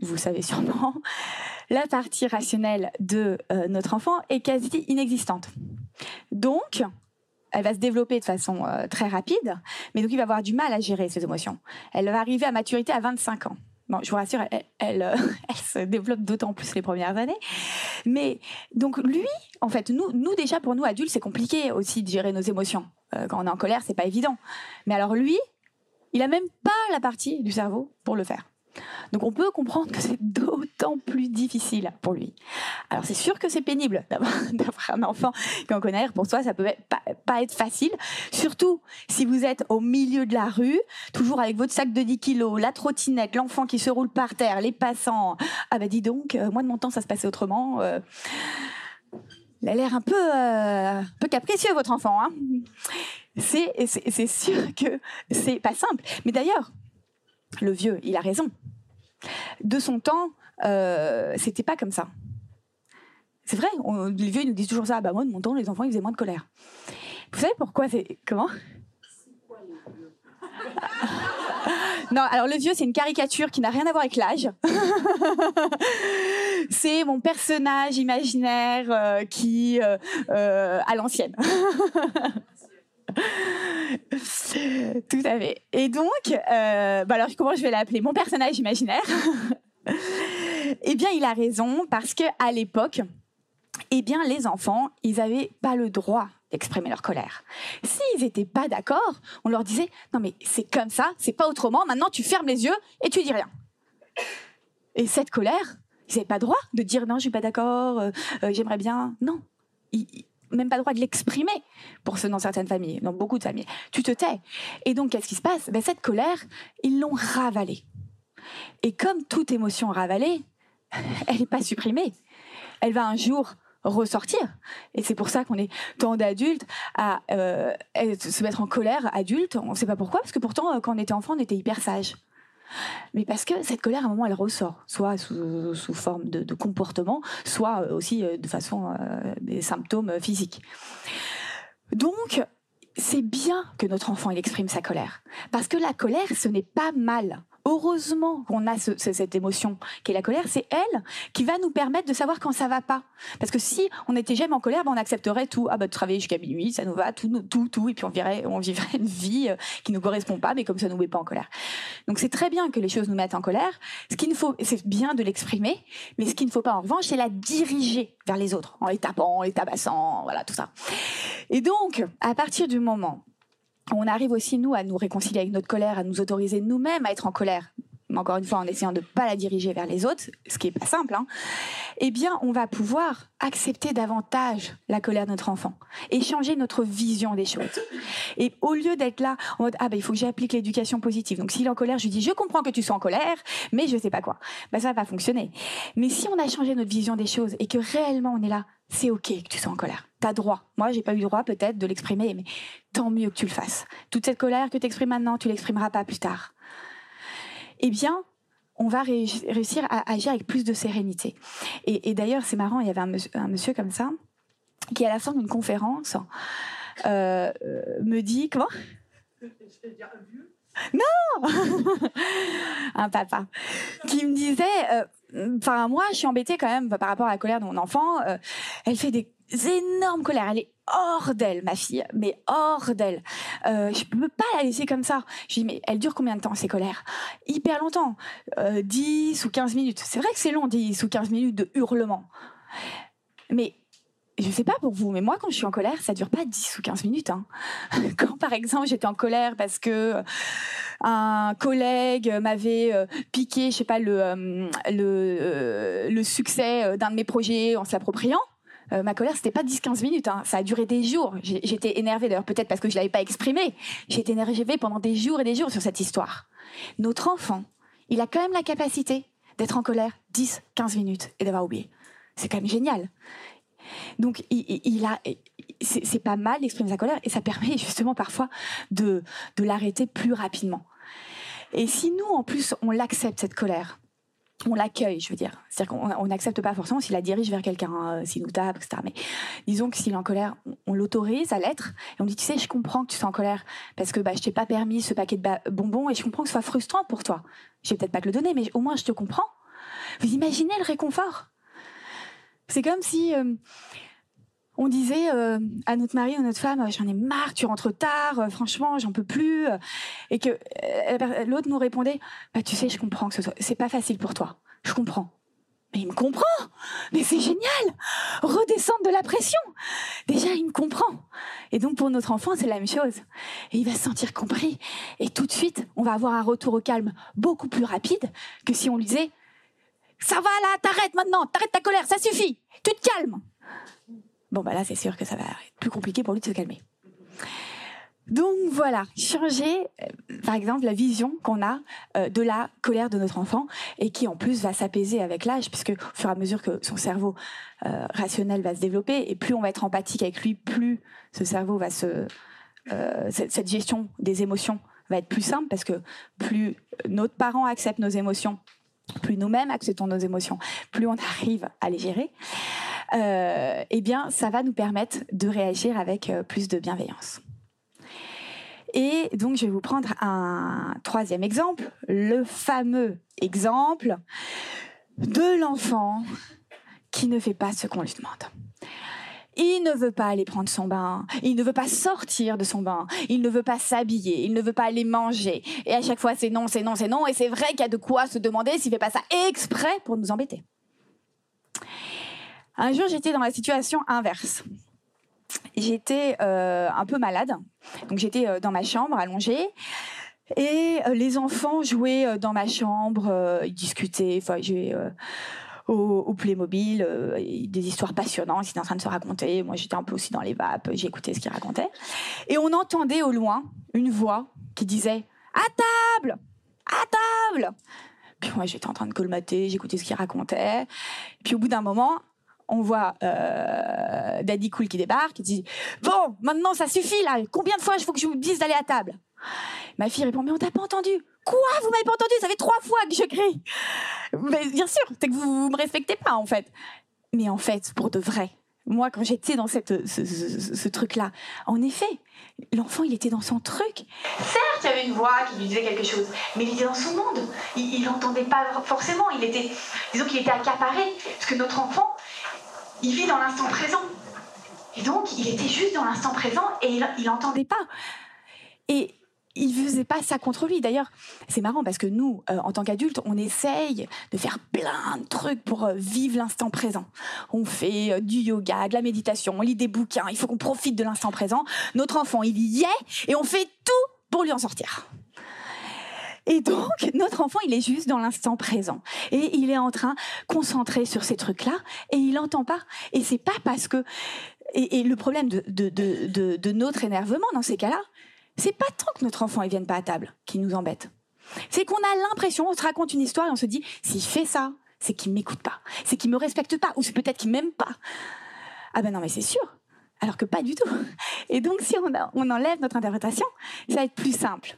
vous savez sûrement, la partie rationnelle de notre enfant est quasi inexistante. Donc, elle va se développer de façon euh, très rapide, mais donc il va avoir du mal à gérer ses émotions. Elle va arriver à maturité à 25 ans. Bon, je vous rassure, euh, elle se développe d'autant plus les premières années. Mais donc lui, en fait, nous, nous déjà pour nous adultes, c'est compliqué aussi de gérer nos émotions. Euh, quand on est en colère, c'est pas évident. Mais alors lui, il a même pas la partie du cerveau pour le faire. Donc on peut comprendre que c'est d'autant plus difficile pour lui. Alors c'est sûr que c'est pénible d'avoir un enfant qui en connaît. Pour soi, ça peut pas, pas, être facile. Surtout si vous êtes au milieu de la rue, toujours avec votre sac de 10 kilos, la trottinette, l'enfant qui se roule par terre, les passants. Ah bah dis donc, euh, moi de mon temps ça se passait autrement. Euh, il a l'air un peu, euh, capricieux votre enfant. Hein c'est sûr que c'est pas simple. Mais d'ailleurs, le vieux, il a raison. De son temps, euh, c'était pas comme ça. C'est vrai, on, les vieux ils nous disent toujours ça. Bah moi, de mon temps, les enfants, ils faisaient moins de colère. Vous savez pourquoi c'est comment? Non, alors le vieux, c'est une caricature qui n'a rien à voir avec l'âge. c'est mon personnage imaginaire euh, qui, euh, à l'ancienne. Tout à fait. Et donc, euh, bah alors comment je vais l'appeler? Mon personnage imaginaire. Eh bien, il a raison parce que à l'époque, eh bien, les enfants, ils n'avaient pas le droit d'exprimer leur colère. S'ils n'étaient pas d'accord, on leur disait non mais c'est comme ça, c'est pas autrement. Maintenant, tu fermes les yeux et tu dis rien. Et cette colère, ils n'avaient pas droit de dire non, je suis pas d'accord, euh, euh, j'aimerais bien. Non, même pas le droit de l'exprimer pour ceux dans certaines familles, dans beaucoup de familles. Tu te tais. Et donc, qu'est-ce qui se passe? Ben, Cette colère, ils l'ont ravalée. Et comme toute émotion ravalée, elle n'est pas supprimée. Elle va un jour ressortir. Et c'est pour ça qu'on est tant d'adultes à euh, se mettre en colère adulte. On ne sait pas pourquoi, parce que pourtant, euh, quand on était enfant, on était hyper sage. Mais parce que cette colère, à un moment, elle ressort, soit sous, forme de, comportement, soit euh, aussi de façon des symptômes physiques. Donc, c'est bien que notre enfant il exprime sa colère, parce que la colère, ce n'est pas mal heureusement qu'on a cette émotion qui est la colère, c'est elle qui va nous permettre de savoir quand ça va pas. Parce que si on était jamais en colère, ben on accepterait tout. Ah bah travailler jusqu'à minuit, ça nous va, tout, tout, tout, et puis on vivrait, on vivrait une vie euh, qui nous correspond pas, mais comme ça nous met pas en colère. Donc c'est très bien que les choses nous mettent en colère. Ce qu'il faut, c'est bien de l'exprimer, mais ce qu'il ne faut pas en revanche, c'est la diriger vers les autres, en les tapant, en les tabassant, voilà tout ça. Et donc, à partir du moment on arrive aussi, nous, à nous réconcilier avec notre colère, à nous autoriser nous-mêmes à être en colère, mais encore une fois en essayant de ne pas la diriger vers les autres, ce qui est pas simple, hein, eh bien, on va pouvoir accepter davantage la colère de notre enfant et changer notre vision des choses. Et au lieu d'être là en mode ah ben il faut que j'applique l'éducation positive. Donc s'il est en colère, je lui dis je comprends que tu sois en colère, mais je sais pas quoi. Ben ça va pas fonctionner. Mais si on a changé notre vision des choses et que réellement on est là, c'est ok que tu sois en colère. T'as droit. Moi, j'ai pas eu le droit peut-être de l'exprimer, mais tant mieux que tu le fasses. Toute cette colère que tu exprimes maintenant, tu l'exprimeras pas plus tard. Eh bien, on va réussir à agir avec plus de sérénité. Et, d'ailleurs, c'est marrant, il y avait un monsieur, comme ça, qui à la fin d'une conférence euh, me dit comment? Non Un papa qui me disait, euh, enfin moi je suis embêtée quand même par rapport à la colère de mon enfant. Euh, elle fait des énormes colères. Elle est hors d'elle, ma fille, mais hors d'elle. Euh, je peux pas la laisser comme ça. Je dis, mais elle dure combien de temps ces colères? Hyper longtemps. Euh, 10 ou 15 minutes. C'est vrai que c'est long, 10 ou 15 minutes de hurlement. Mais je sais pas pour vous, mais moi, quand je suis en colère, ça dure pas 10 ou 15 minutes. Hein. Quand, par exemple, j'étais en colère parce que euh, un collègue m'avait euh, piqué, je sais pas, le, euh, le, le succès d'un de mes projets en se l'appropriant, euh, ma colère, c'était pas 10-15 minutes. Hein. Ça a duré des jours. J'étais énervée, d'ailleurs, peut-être parce que je l'avais pas exprimé. J'étais énervée pendant des jours et des jours sur cette histoire. Notre enfant, il a quand même la capacité d'être en colère 10-15 minutes et d'avoir oublié. C'est quand même génial. Donc, c'est pas mal d'exprimer sa colère et ça permet justement parfois de l'arrêter plus rapidement. Et si nous, en plus, on l'accepte, cette colère, on l'accueille, je veux dire. C'est-à-dire qu'on n'accepte pas forcément s'il la dirige vers quelqu'un, euh, s'il nous tape, etc. Mais disons que s'il est en colère, on, l'autorise à l'être et on dit, tu sais, je comprends que tu sois en colère parce que bah, je t'ai pas permis ce paquet de bonbons et je comprends que ce soit frustrant pour toi. Je vais peut-être pas te le donner, mais au moins je te comprends. Vous imaginez le réconfort? C'est comme si euh, on disait euh, à notre mari ou notre femme, j'en ai marre, tu rentres tard, franchement, j'en peux plus, et que l'autre nous répondait, bah, tu sais, je comprends que ce soit, c'est pas facile pour toi, je comprends. Mais il me comprend Mais c'est génial Redescendre de la pression Déjà, il me comprend. Et donc, pour notre enfant, c'est la même chose. Et il va se sentir compris. Et tout de suite, on va avoir un retour au calme beaucoup plus rapide que si on lui disait Ça va là, t'arrêtes maintenant, t'arrêtes ta colère, ça suffit, tu te calmes. Bon, bah là, c'est sûr que ça va être plus compliqué pour lui de se calmer. Donc voilà, changer, euh, par exemple, la vision qu'on a euh, de la colère de notre enfant et qui en plus va s'apaiser avec l'âge, puisque au fur et à mesure que son cerveau euh, rationnel va se développer et plus on va être empathique avec lui, plus ce cerveau va se, cette gestion des émotions va être plus simple parce que plus notre parent accepte nos émotions, plus nous-mêmes acceptons nos émotions, plus on arrive à les gérer. Eh bien, ça va nous permettre de réagir avec plus de bienveillance. Et donc, je vais vous prendre un troisième exemple, le fameux exemple de l'enfant qui ne fait pas ce qu'on lui demande. Il ne veut pas aller prendre son bain. Il ne veut pas sortir de son bain. Il ne veut pas s'habiller. Il ne veut pas aller manger. Et à chaque fois, c'est non, c'est non, c'est non. Et c'est vrai qu'il y a de quoi se demander s'il fait pas ça exprès pour nous embêter. Un jour, j'étais dans la situation inverse. J'étais euh, un peu malade. Donc, j'étais euh, dans ma chambre, allongée. Et euh, les enfants jouaient dans ma chambre, ils discutaient, enfin, j'ai au, au Playmobil, des histoires passionnantes, ils étaient en train de se raconter. Moi, j'étais un peu aussi dans les vapes, j'écoutais ce qu'ils racontaient. Et on entendait au loin une voix qui disait À table À table Puis moi, j'étais en train de colmater, j'écoutais ce qu'ils racontaient. Puis au bout d'un moment, on voit euh, Daddy Cool qui débarque, qui dit Bon, maintenant ça suffit là, combien de fois il faut que je vous dise d'aller à table? Ma fille répond Mais on t'a pas entendu Quoi? Vous m'avez pas entendu? Ça fait trois fois que je crie Mais bien sûr, c'est que vous me respectez pas en fait. Mais en fait, pour de vrai, moi quand j'étais dans cette, ce, ce- ce truc-là, en effet, l'enfant il était dans son truc. Certes, il y avait une voix qui lui disait quelque chose, mais il était dans son monde. Il n'entendait pas forcément. Il était, disons qu'il était accaparé, parce que notre enfant, il vit dans l'instant présent. Et donc, il était juste dans l'instant présent et il, il entendait entendait pas. Et il faisait pas ça contre lui. D'ailleurs, c'est marrant parce que nous, euh, en tant qu'adultes, on essaye de faire plein de trucs pour euh, vivre l'instant présent. On fait euh, du yoga, de la méditation, on lit des bouquins. Il faut qu'on profite de l'instant présent. Notre enfant, il y est et on fait tout pour lui en sortir. Et donc, notre enfant, il est juste dans l'instant présent. Et il est en train, concentré sur ces trucs-là, et il n'entend pas. Et c'est pas parce que... Et, le problème de, de, de, de, de notre énervement dans ces cas-là, c'est pas tant que notre enfant ne vienne pas à table qui nous embête. C'est qu'on a l'impression, on se raconte une histoire et on se dit, s'il fait ça, c'est qu'il m'écoute pas, c'est qu'il me respecte pas, ou c'est peut-être qu'il m'aime pas. Ah ben non, mais c'est sûr. Alors que pas du tout. Et donc, si on, on enlève notre interprétation, ça va être plus simple.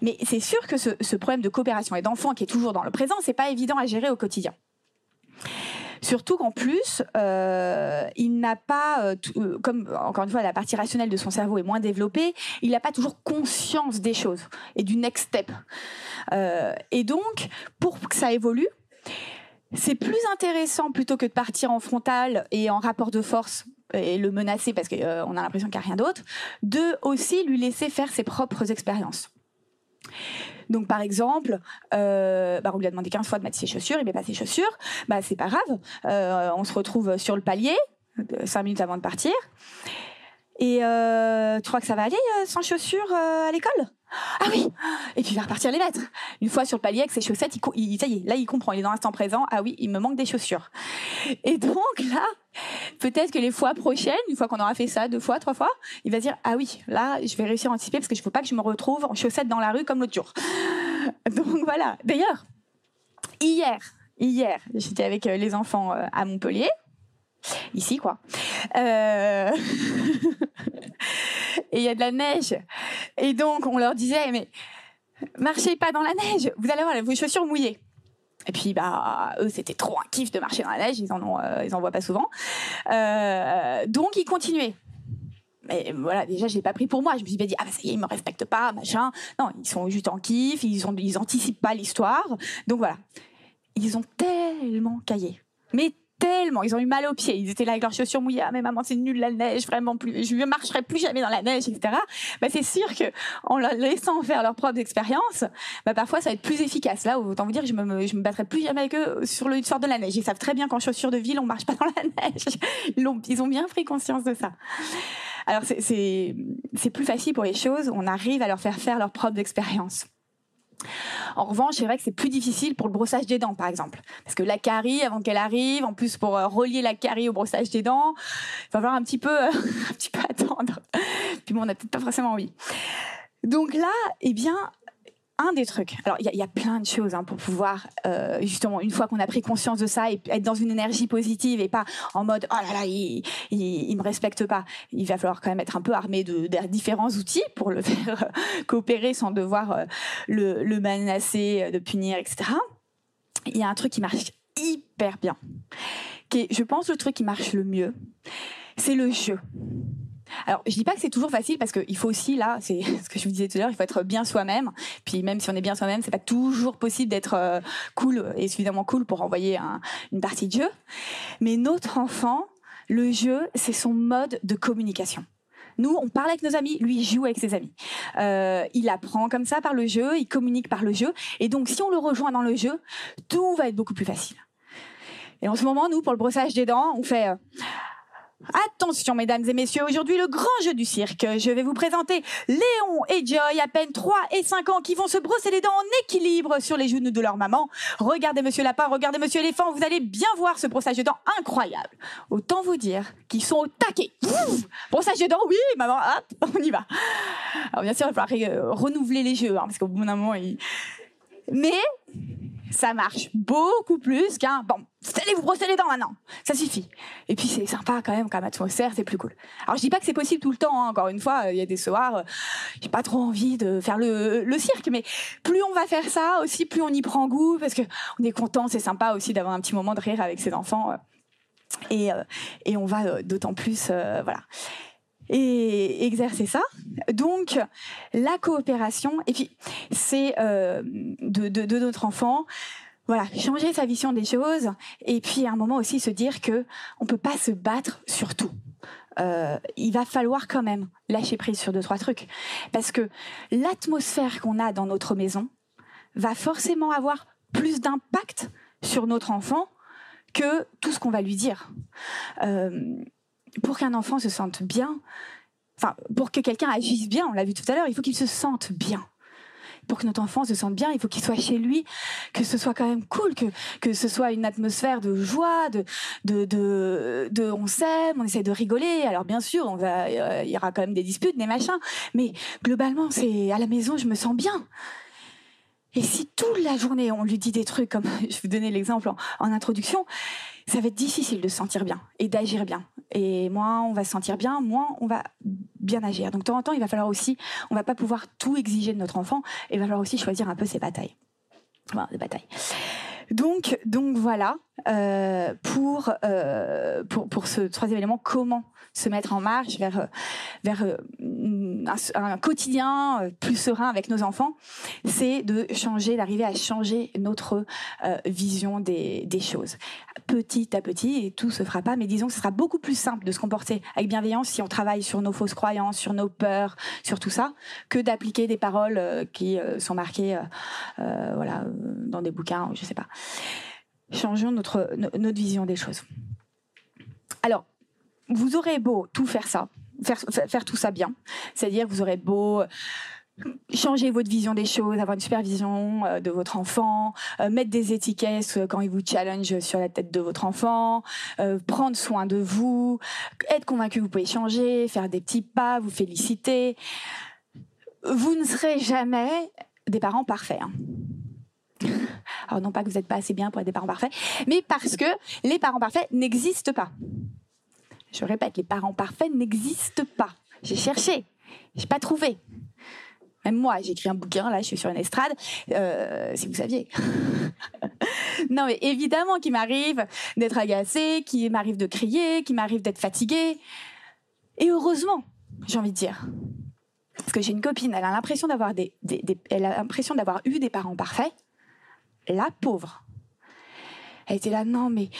Mais c'est sûr que ce, problème de coopération et d'enfant qui est toujours dans le présent, c'est pas évident à gérer au quotidien. Surtout qu'en plus, euh, il n'a pas, euh, euh, comme encore une fois la partie rationnelle de son cerveau est moins développée, il n'a pas toujours conscience des choses et du next step. Et donc, pour que ça évolue, c'est plus intéressant plutôt que de partir en frontal et en rapport de force et le menacer parce qu'on a l'impression qu'il n'y a rien d'autre, de aussi lui laisser faire ses propres expériences. Donc, par exemple, euh, bah, on lui a demandé 15 fois de mettre ses chaussures, il met pas ses chaussures, bah, c'est pas grave. Euh, on se retrouve sur le palier, 5 minutes avant de partir. Et euh, tu crois que ça va aller euh, sans chaussures euh, à l'école? Ah oui Et puis il va repartir les mettre. Une fois sur le palier avec ses chaussettes, il, ça y est, là il comprend, il est dans l'instant présent. Ah oui, il me manque des chaussures. Et donc là, peut-être que les fois prochaines, une fois qu'on aura fait ça deux fois, trois fois, il va dire ah oui, là je vais réussir à anticiper parce que je ne veux pas que je me retrouve en chaussettes dans la rue comme l'autre jour. Donc voilà. D'ailleurs, hier, hier, j'étais avec euh, les enfants euh, à Montpellier, ici quoi. Euh, Et il y a de la neige. Et donc on leur disait mais marchez pas dans la neige, vous allez avoir vos chaussures mouillées. Et puis bah eux c'était trop un kiff de marcher dans la neige, ils en ont, euh, ils en voient pas souvent. Euh, donc ils continuaient. Mais voilà, déjà, je l'ai pas pris pour moi. Je me suis pas dit, ah bah ça y est, ils me respectent pas, machin. Non, ils sont juste en kiff, ils, ont, ils anticipent pas l'histoire. Donc voilà. Ils ont tellement caillé. Mais tellement. Ils ont eu mal aux pieds. Ils étaient là avec leurs chaussures mouillées. Ah, mais maman, c'est nul la neige, vraiment plus. Je ne marcherai plus jamais dans la neige, etc. Bah, c'est sûr que en leur laissant faire leurs propres expériences, bah, parfois ça va être plus efficace. Là, autant vous dire, je me, je me battrai plus jamais avec eux sur le sort de la neige. Ils savent très bien qu'en chaussures de ville, on marche pas dans la neige. Ils, l'ont- ils ont bien pris conscience de ça. Alors c'est plus facile pour les choses, on arrive à leur faire faire leurs propres expériences. En revanche, c'est vrai que c'est plus difficile pour le brossage des dents, par exemple. Parce que la carie, avant qu'elle arrive, en plus pour euh, relier la carie au brossage des dents, il va falloir un petit peu, un petit peu attendre. Puis bon, on n'a peut-être pas forcément envie. Donc là, eh bien, un des trucs. Alors, il y, a- plein de choses hein, pour pouvoir, euh, justement, une fois qu'on a pris conscience de ça, et être dans une énergie positive et pas en mode oh là là, il, me respecte pas. Il va falloir quand même être un peu armé de, différents outils pour le faire euh, coopérer sans devoir euh, le, menacer, de punir, etc. Il y a un truc qui marche hyper bien, qui est, je pense, le truc qui marche le mieux, c'est le jeu. Alors, je dis pas que c'est toujours facile parce qu'il faut aussi, là, c'est ce que je vous disais tout à l'heure, il faut être bien soi-même. Puis même si on est bien soi-même, c'est pas toujours possible d'être euh, cool et suffisamment cool pour envoyer un- une partie de jeu. Mais notre enfant, Le jeu, c'est son mode de communication. Nous, on parle avec nos amis, lui, il joue avec ses amis. Euh, il apprend comme ça par le jeu, il communique par le jeu. Et donc, si on le rejoint dans le jeu, tout va être beaucoup plus facile. Et en ce moment, nous, pour le brossage des dents, on fait... euh, Attention, mesdames et messieurs, aujourd'hui le grand jeu du cirque. Je vais vous présenter Léon et Joy, à peine 3 et 5 ans, qui vont se brosser les dents en équilibre sur les genoux de leur maman. Regardez Monsieur Lapin, regardez Monsieur Éléphant, vous allez bien voir ce brossage de dents incroyable. Autant vous dire qu'ils sont au taquet. Ouf brossage de dents, oui, maman, hop, on y va. Alors bien sûr, il va falloir euh, renouveler les jeux, hein, parce qu'au bout d'un moment, ils... Mais ça marche beaucoup plus qu'un bon allez vous brosser les dents maintenant. Ça suffit. Et puis c'est sympa quand même comme atmosphère c'est plus cool. Alors je dis pas que c'est possible tout le temps hein. encore une fois il y a des soirs euh, j'ai pas trop envie de faire le, le cirque. Mais plus on va faire ça aussi plus on y prend goût parce que on est content c'est sympa aussi d'avoir un petit moment de rire avec ses enfants euh, et, euh, et on va euh, d'autant plus euh, voilà et exercer ça. Donc, la coopération, et puis c'est euh, de, notre enfant, voilà, changer sa vision des choses, et puis à un moment aussi se dire que on peut pas se battre sur tout. Euh, il va falloir quand même lâcher prise sur deux trois trucs, parce que l'atmosphère qu'on a dans notre maison va forcément avoir plus d'impact sur notre enfant que tout ce qu'on va lui dire. Euh, pour qu'un enfant se sente bien, enfin, pour que quelqu'un agisse bien, on l'a vu tout à l'heure, il faut qu'il se sente bien. Pour que notre enfant se sente bien, il faut qu'il soit chez lui, que ce soit quand même cool, que, que ce soit une atmosphère de joie, de, de, de, on s'aime, on essaie de rigoler. Alors bien sûr, on va, euh, il y aura quand même des disputes, des machins, mais globalement, c'est à la maison, je me sens bien. Et si toute la journée on lui dit des trucs comme, je vous donner l'exemple en, en introduction, ça va être difficile de se sentir bien et d'agir bien. Et moins on va se sentir bien, moins on va bien agir. Donc de temps en temps, il va falloir aussi, on va pas pouvoir tout exiger de notre enfant, et il va falloir aussi choisir un peu ses batailles. Voilà, des batailles. Donc, donc voilà euh, pour, euh, pour ce troisième élément, comment se mettre en marche vers euh, un, quotidien plus serein avec nos enfants, c'est de changer, d'arriver à changer notre vision des, choses, petit à petit, et tout se fera pas. Mais disons que ce sera beaucoup plus simple de se comporter avec bienveillance si on travaille sur nos fausses croyances, sur nos peurs, sur tout ça, que d'appliquer des paroles qui sont marquées, voilà, dans des bouquins, je sais pas. Changeons notre no- notre vision des choses. Alors, vous aurez beau tout faire ça, faire, faire- tout ça bien, c'est-à-dire vous aurez beau changer votre vision des choses, avoir une supervision euh, de votre enfant, euh, mettre des étiquettes euh, quand il vous challenge sur la tête de votre enfant, euh, prendre soin de vous, être convaincu que vous pouvez changer, faire des petits pas, vous féliciter. Vous ne serez jamais des parents parfaits. hein. Alors non pas que vous n'êtes pas assez bien pour être des parents parfaits, mais parce que les parents parfaits n'existent pas. Je répète, les parents parfaits n'existent pas. J'ai cherché, j'ai pas trouvé. Même moi, j'ai écrit un bouquin, là, je suis sur une estrade, euh, si vous saviez. non, mais évidemment qu'il m'arrive d'être agacée, qu'il m'arrive de crier, qu'il m'arrive d'être fatiguée. Et heureusement, j'ai envie de dire. Parce que j'ai une copine, elle a l'impression d'avoir eu des parents parfaits. La pauvre. Elle était là, non, mais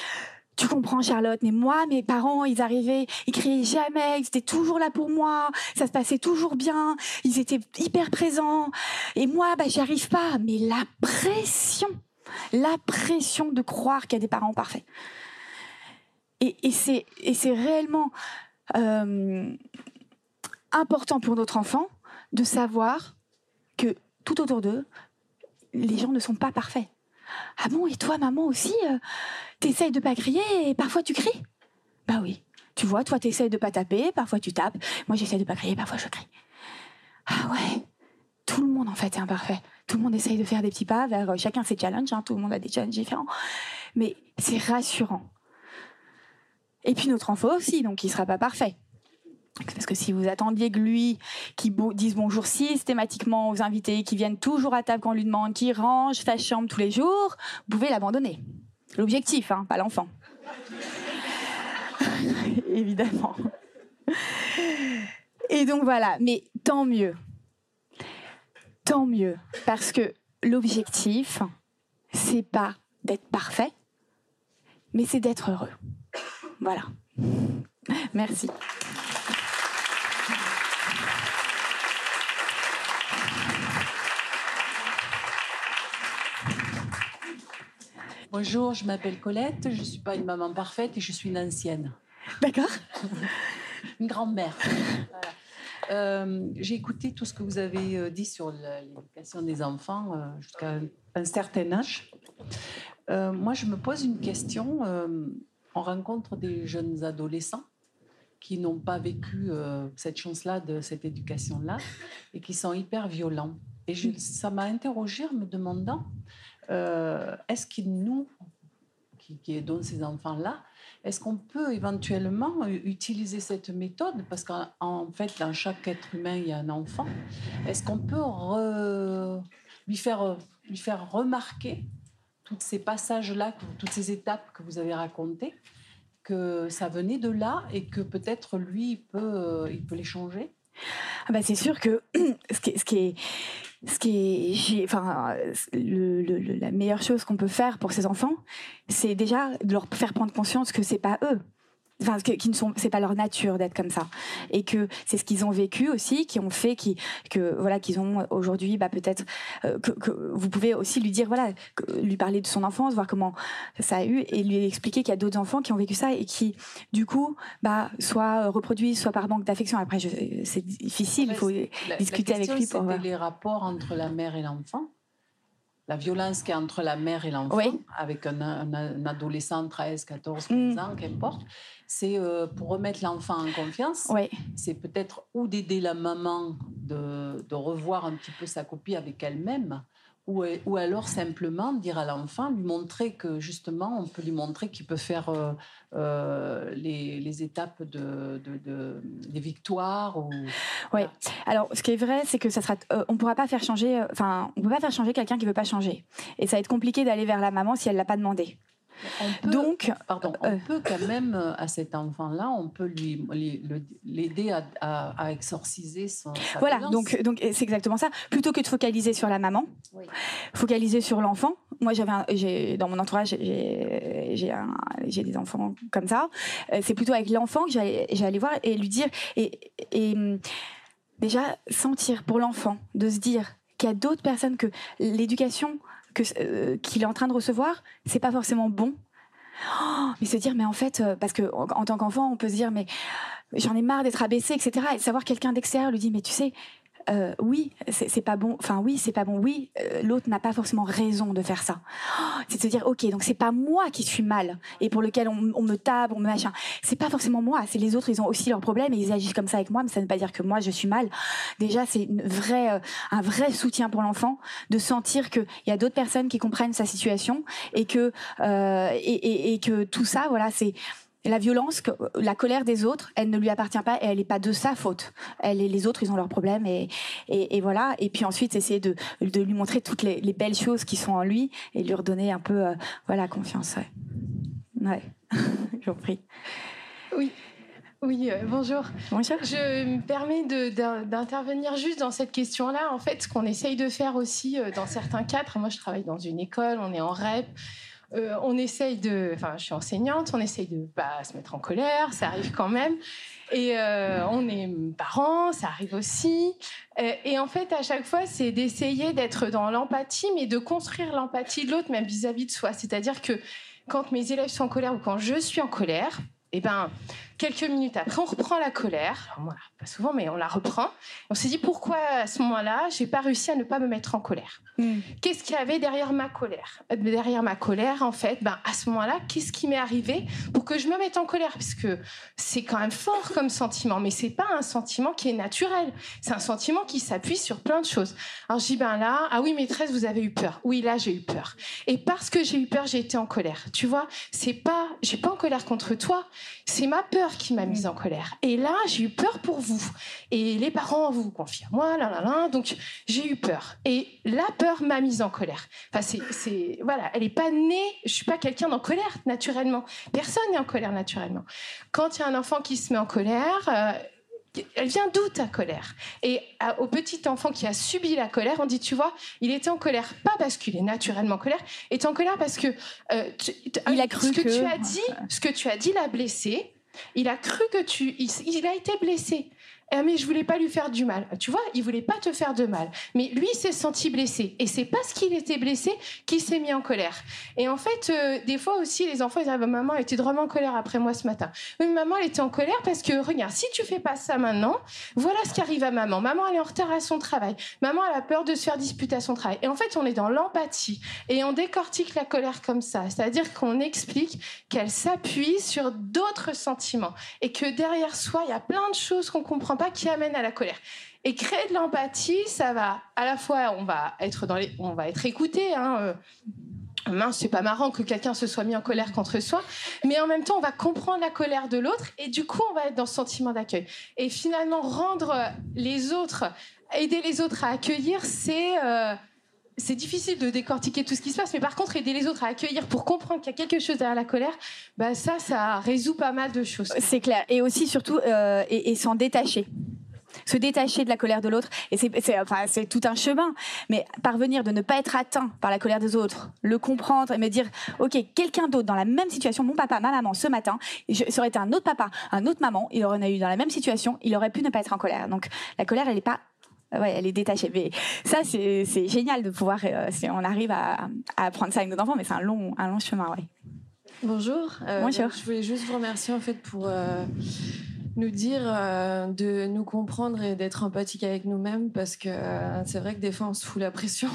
tu comprends, Charlotte, mais moi, mes parents, ils arrivaient, ils criaient jamais, ils étaient toujours là pour moi, ça se passait toujours bien, ils étaient hyper présents. Et moi, bah, j'y arrive pas. Mais la pression, la pression de croire qu'il y a des parents parfaits. Et, et c'est réellement euh, important pour notre enfant de savoir que tout autour d'eux, les gens ne sont pas parfaits. Ah bon, et toi, maman aussi, euh, t'essayes de pas crier et parfois tu cries? Bah oui. Tu vois, toi, t'essayes de pas taper, parfois tu tapes. Moi, j'essaie de pas crier, parfois je crie. Ah ouais. Tout le monde, en fait, est imparfait. Tout le monde essaye de faire des petits pas vers euh, chacun ses challenges. hein, tout le monde a des challenges différents. Mais c'est rassurant. Et puis notre enfant aussi, donc il sera pas parfait. Parce que si vous attendiez que lui, qui dise bonjour systématiquement aux invités, qui viennent toujours à table quand on lui demande, qui range sa chambre tous les jours, vous pouvez l'abandonner. L'objectif, hein, pas l'enfant. Évidemment. Et donc voilà, mais tant mieux. Tant mieux. Parce que l'objectif, c'est pas d'être parfait, mais c'est d'être heureux. Voilà. Merci. Bonjour, je m'appelle Colette, je ne suis pas une maman parfaite et je suis une ancienne. D'accord. une grand-mère. Euh, j'ai écouté tout ce que vous avez euh, dit sur l'éducation des enfants euh, jusqu'à un certain âge. moi, je me pose une question. on rencontre des jeunes adolescents qui n'ont pas vécu cette chance-là, de cette éducation-là, et qui sont hyper violents. Et ça m'a interrogée en me demandant euh, est-ce qu'il nous, qui, qui ces enfants-là, est-ce qu'on peut éventuellement utiliser cette méthode? Parce qu'en fait, dans chaque être humain, il y a un enfant. Est-ce qu'on peut lui, faire, lui faire remarquer tous ces passages-là, toutes ces étapes que vous avez racontées, que ça venait de là et que peut-être lui, il peut, il peut les changer? Ah bah c'est sûr que ce qui ce qui est ce qui est, enfin, la meilleure chose qu'on peut faire pour ces enfants, c'est déjà de leur faire prendre conscience que c'est pas eux enfin qui ne sont c'est pas leur nature d'être comme ça. Et que c'est ce qu'ils ont vécu aussi qui ont fait qui que voilà qu'ils ont aujourd'hui bah peut-être euh, que, vous pouvez aussi lui dire voilà lui parler de son enfance voir comment ça a eu et lui expliquer qu'il y a d'autres enfants qui ont vécu ça et qui du coup bah soit reproduisent soit par manque d'affection. Après c'est difficile il faut discuter avec lui pour les rapports entre la mère et l'enfant la violence qui est entre la mère et l'enfant, avec un, adolescent 13, 14, 15 ans, qu'importe, c'est euh, pour remettre l'enfant en confiance. C'est peut-être ou d'aider la maman de, de, revoir un petit peu sa copie avec elle-même, ou, ou, alors simplement dire à l'enfant, lui montrer que justement, on peut lui montrer qu'il peut faire euh, euh, les, étapes de, de, des victoires. Ou, oui. Alors, ce qui est vrai, c'est que ça sera, on pourra pas faire changer, enfin, on peut pas faire changer quelqu'un qui veut pas changer. Et ça va être compliqué d'aller vers la maman si elle l'a pas demandé. On peut, Donc, pardon, on euh, peut quand même euh, à cet enfant-là, on peut lui l'aider à, exorciser son. voilà, donc donc c'est exactement ça. Plutôt que de focaliser sur la maman, focaliser sur l'enfant. Moi, j'avais dans mon entourage, j'ai j'ai des enfants comme ça. Euh, c'est plutôt avec l'enfant que j'allais voir et lui dire et, et hum, déjà sentir pour l'enfant de se dire qu'il y a d'autres personnes que l'éducation euh, qu'il est en train de recevoir, c'est pas forcément bon. Oh, mais se dire, mais en fait, euh, parce que en, tant qu'enfant, on peut se dire, mais j'en ai marre d'être abaissé, etc. Et savoir quelqu'un d'extérieur lui dit, mais tu sais, euh, oui, c'est pas bon. Enfin, oui, c'est pas bon. Oui, euh, l'autre n'a pas forcément raison de faire ça. Oh, c'est de se dire, ok, donc c'est pas moi qui suis mal et pour lequel on, me tape, on me machin. C'est pas forcément moi. C'est les autres. Ils ont aussi leurs problèmes et ils agissent comme ça avec moi, mais ça ne veut pas dire que moi je suis mal. Déjà, c'est euh, un vrai soutien pour l'enfant de sentir qu'il y a d'autres personnes qui comprennent sa situation et que et que tout ça, voilà, c'est la violence, la colère des autres, elle ne lui appartient pas et elle n'est pas de sa faute. Elle et les autres, ils ont leurs problèmes et, et, voilà. Et puis ensuite, essayer de, de lui montrer toutes les, belles choses qui sont en lui et lui redonner un peu, euh, voilà, confiance. Ouais, ouais. je vous prie. Oui. Oui, euh, bonjour. Bonjour. Je me permets d'intervenir juste dans cette question-là. En fait, ce qu'on essaye de faire aussi euh, dans certains cadres, moi je travaille dans une école, on est en REP, euh, on essaye de, enfin, je suis enseignante, on essaye de pas se mettre en colère, ça arrive quand même. Et euh, on est parents, ça arrive aussi. Euh, et en fait, à chaque fois, c'est d'essayer d'être dans l'empathie, mais de construire l'empathie de l'autre, même vis-à-vis de soi. C'est-à-dire que quand mes élèves sont en colère ou quand je suis en colère, eh ben, quelques minutes après, on reprend la colère. pas souvent, mais on la reprend. On s'est dit pourquoi à ce moment-là, j'ai pas réussi à ne pas me mettre en colère. Hmm. Qu'est-ce qu'il y avait derrière ma colère? Derrière ma colère, en fait, ben, à ce moment-là, qu'est-ce qui m'est arrivé pour que je me mette en colère? Parce que c'est quand même fort comme sentiment, mais c'est pas un sentiment qui est naturel. C'est un sentiment qui s'appuie sur plein de choses. Alors je dis ben là, ah oui maîtresse, vous avez eu peur. Oui là j'ai eu peur. Et parce que j'ai eu peur, j'ai été en colère. Tu vois, c'est pas, j'ai pas en colère contre toi. C'est ma peur qui m'a mise en colère. Et là, j'ai eu peur pour vous. Et les parents vous confient à moi, là, là, là. Donc, j'ai eu peur. Et la peur m'a mise en colère. Enfin, c'est, voilà, elle n'est pas née. Je suis pas quelqu'un en colère naturellement. Personne n'est en colère naturellement. Quand il y a un enfant qui se met en colère, euh, elle vient d'où ta colère? Et au petit enfant qui a subi la colère, on dit, tu vois, il était en colère pas parce qu'il est naturellement en colère, il était en colère parce que euh, il a cru ce que, tu as dit, ce que tu as dit l'a blessé. Il a cru que tu. il a été blessé. Ah, mais je voulais pas lui faire du mal. Tu vois, il voulait pas te faire de mal. Mais lui s'est senti blessé. Et c'est parce qu'il était blessé qu'il s'est mis en colère. Et en fait, euh, des fois aussi, les enfants, ils disent, ah, bah, maman était vraiment en colère après moi ce matin. Oui, maman, elle était en colère parce que, regarde, si tu fais pas ça maintenant, voilà ce qui arrive à maman. Maman, elle est en retard à son travail. Maman, elle a peur de se faire disputer à son travail. Et en fait, on est dans l'empathie. Et on décortique la colère comme ça. C'est-à-dire qu'on explique qu'elle s'appuie sur d'autres sentiments. Et que derrière soi, il y a plein de choses qu'on comprend pas qui amène à la colère. Et créer de l'empathie, ça va à la fois, on va être dans les, on va être écouté. Hein, euh, mince, c'est pas marrant que quelqu'un se soit mis en colère contre soi, mais en même temps, on va comprendre la colère de l'autre et du coup, on va être dans ce sentiment d'accueil. Et finalement, rendre les autres, aider les autres à accueillir, c'est euh, c'est difficile de décortiquer tout ce qui se passe, mais par contre, aider les autres à accueillir pour comprendre qu'il y a quelque chose derrière la colère, bah ça, ça résout pas mal de choses. C'est clair. Et aussi, surtout, euh, et, s'en détacher se détacher de la colère de l'autre. Et c'est tout un chemin. Mais parvenir de ne pas être atteint par la colère des autres, le comprendre et me dire, OK, quelqu'un d'autre dans la même situation, mon papa, ma maman, ce matin, je, ça aurait été un autre papa, un autre maman, il aurait eu dans la même situation, il aurait pu ne pas être en colère. Donc la colère, elle n'est pas ouais, elle est détachée. Mais ça, c'est génial de pouvoir, euh, si on arrive à, apprendre ça avec nos enfants, mais c'est un long, un long chemin, ouais. Bonjour. Euh, Bonjour. je voulais juste vous remercier en fait pour euh, nous dire de nous comprendre et d'être empathique avec nous-mêmes parce que c'est vrai que des fois on se fout la pression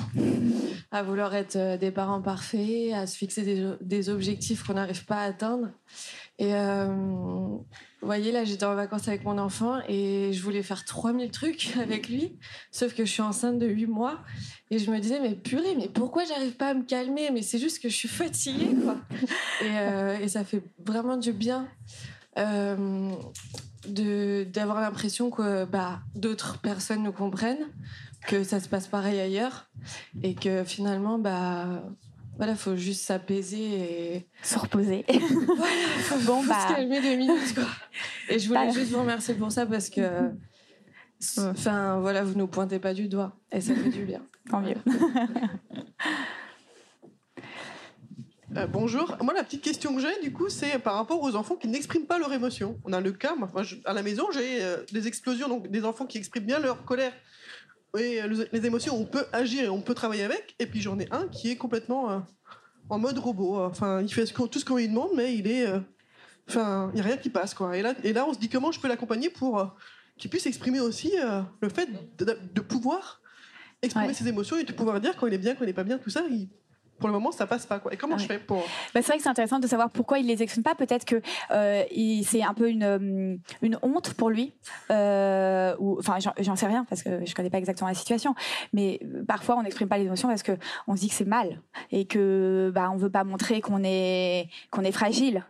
à vouloir être des parents parfaits, à se fixer des, des objectifs qu'on n'arrive pas à atteindre. Et vous voyez, là, j'étais en vacances avec mon enfant et je voulais faire 3000 trucs avec lui, sauf que je suis enceinte de 8 mois. Et je me disais, mais purée, mais pourquoi j'arrive pas à me calmer? Mais c'est juste que je suis fatiguée, quoi. Et, euh, et ça fait vraiment du bien euh, d'avoir l'impression que bah, d'autres personnes nous comprennent, que ça se passe pareil ailleurs, et que finalement, bah voilà, faut juste s'apaiser et se reposer. voilà, faut, bon, bah... se calmer deux minutes quoi. Et je voulais juste vous remercier pour ça parce que, enfin voilà, vous nous pointez pas du doigt et ça fait du bien. Tant mieux. Euh, bonjour. Moi, la petite question que j'ai, du coup, c'est par rapport aux enfants qui n'expriment pas leur émotion. On a le cas, moi, à la maison, j'ai euh, des explosions, donc des enfants qui expriment bien leur colère oui, les émotions, on peut agir et on peut travailler avec. Et puis j'en ai un qui est complètement euh, en mode robot. Enfin, il fait tout ce qu'on lui demande, mais il est. Euh, enfin, il n'y a rien qui passe, quoi. Et là, et là, on se dit comment je peux l'accompagner pour euh, qu'il puisse exprimer aussi le fait de, pouvoir exprimer ses émotions et de pouvoir dire quand il est bien, quand il n'est pas bien, tout ça. Il, pour le moment, ça passe pas. Quoi. Et comment je fais pour bah, C'est vrai que c'est intéressant de savoir pourquoi il les exprime pas. Peut-être que euh, c'est un peu une, euh, une honte pour lui. Euh, ou, enfin, j'en sais rien parce que je connais pas exactement la situation. Mais parfois, on n'exprime pas les émotions parce que on se dit que c'est mal et que bah on veut pas montrer qu'on est qu'on est fragile.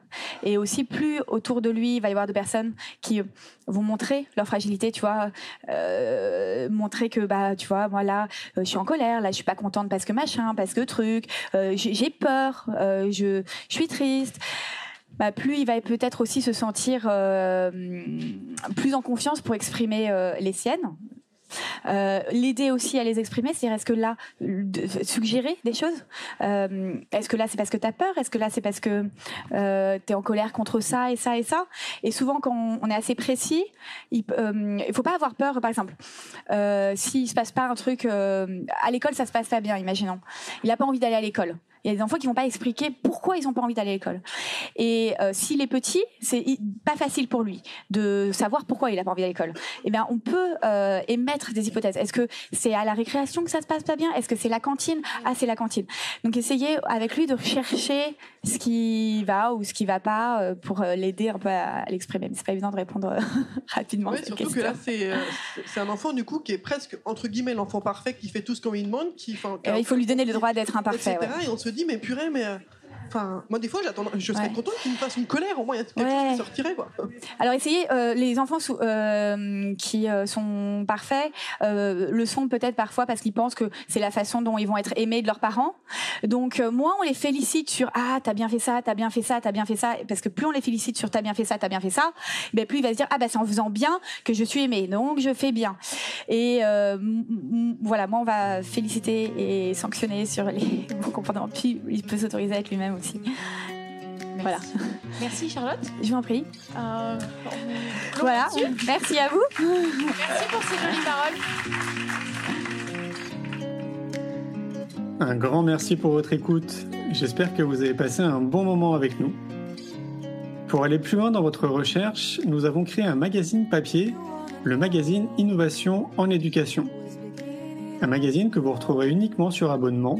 Et aussi, plus autour de lui, il va y avoir de personnes qui vont montrer leur fragilité, tu vois, euh, montrer que bah tu vois, moi là, je suis en colère, là, je suis pas contente parce que machin, parce que truc, euh, j'ai peur, euh, je, suis triste. Bah, plus il va peut-être aussi se sentir euh, plus en confiance pour exprimer les siennes, euh, l'aider aussi à les exprimer, c'est est-ce que là, suggérer des choses euh, Est-ce que là, c'est parce que tu as peur Est-ce que là, c'est parce que euh, tu es en colère contre ça et ça et ça? Et souvent, quand on, est assez précis, il ne faut pas avoir peur, par exemple. S'il se passe pas un truc... à l'école, ça se passe pas bien, imaginons. Il n'a pas envie d'aller à l'école. Il y a des enfants qui vont pas expliquer pourquoi ils n'ont pas envie d'aller à l'école. Et euh, s'il est petit, c'est pas facile pour lui de savoir pourquoi il a pas envie d'aller à l'école. Eh bien, on peut euh, émettre des hypothèses. Est-ce que c'est à la récréation que ça se passe pas bien? Est-ce que c'est la cantine? Ah, c'est la cantine. Donc, essayez avec lui de chercher ce qui va ou ce qui va pas euh, pour l'aider un peu à, l'exprimer. Mais c'est pas évident de répondre rapidement. Oui, surtout que là, c'est un enfant du coup qui est presque entre guillemets l'enfant parfait qui fait tout ce qu'on lui demande. Qui, il faut lui donner le droit d'être imparfait. Et on se dit, mais purée, mais. Euh, enfin, moi, des fois, je serais content qu'il me fasse une colère. Au moins, il y a quelque chose qui sortirait. Quoi. Alors, essayez, euh, les enfants euh, qui sont parfaits le sont peut-être parfois parce qu'ils pensent que c'est la façon dont ils vont être aimés de leurs parents. Donc, moins on les félicite sur Ah, t'as bien fait ça, t'as bien fait ça, t'as bien fait ça. Parce que plus on les félicite sur T'as bien fait ça, t'as bien fait ça, ben, plus il va se dire Ah, bah, c'est en faisant bien que je suis aimé. Donc, je fais bien. Et voilà, moi, on va féliciter et sanctionner sur les bons comportements. Puis, il peut s'autoriser à être lui-même aussi. Voilà. Merci Charlotte. Je vous en prie. Euh, Voilà. Merci à vous. Merci pour ces jolies paroles. Un grand merci pour votre écoute. J'espère que vous avez passé un bon moment avec nous. Pour aller plus loin dans votre recherche, nous avons créé un magazine papier, le magazine Innovation en éducation. Un magazine que vous retrouverez uniquement sur abonnement,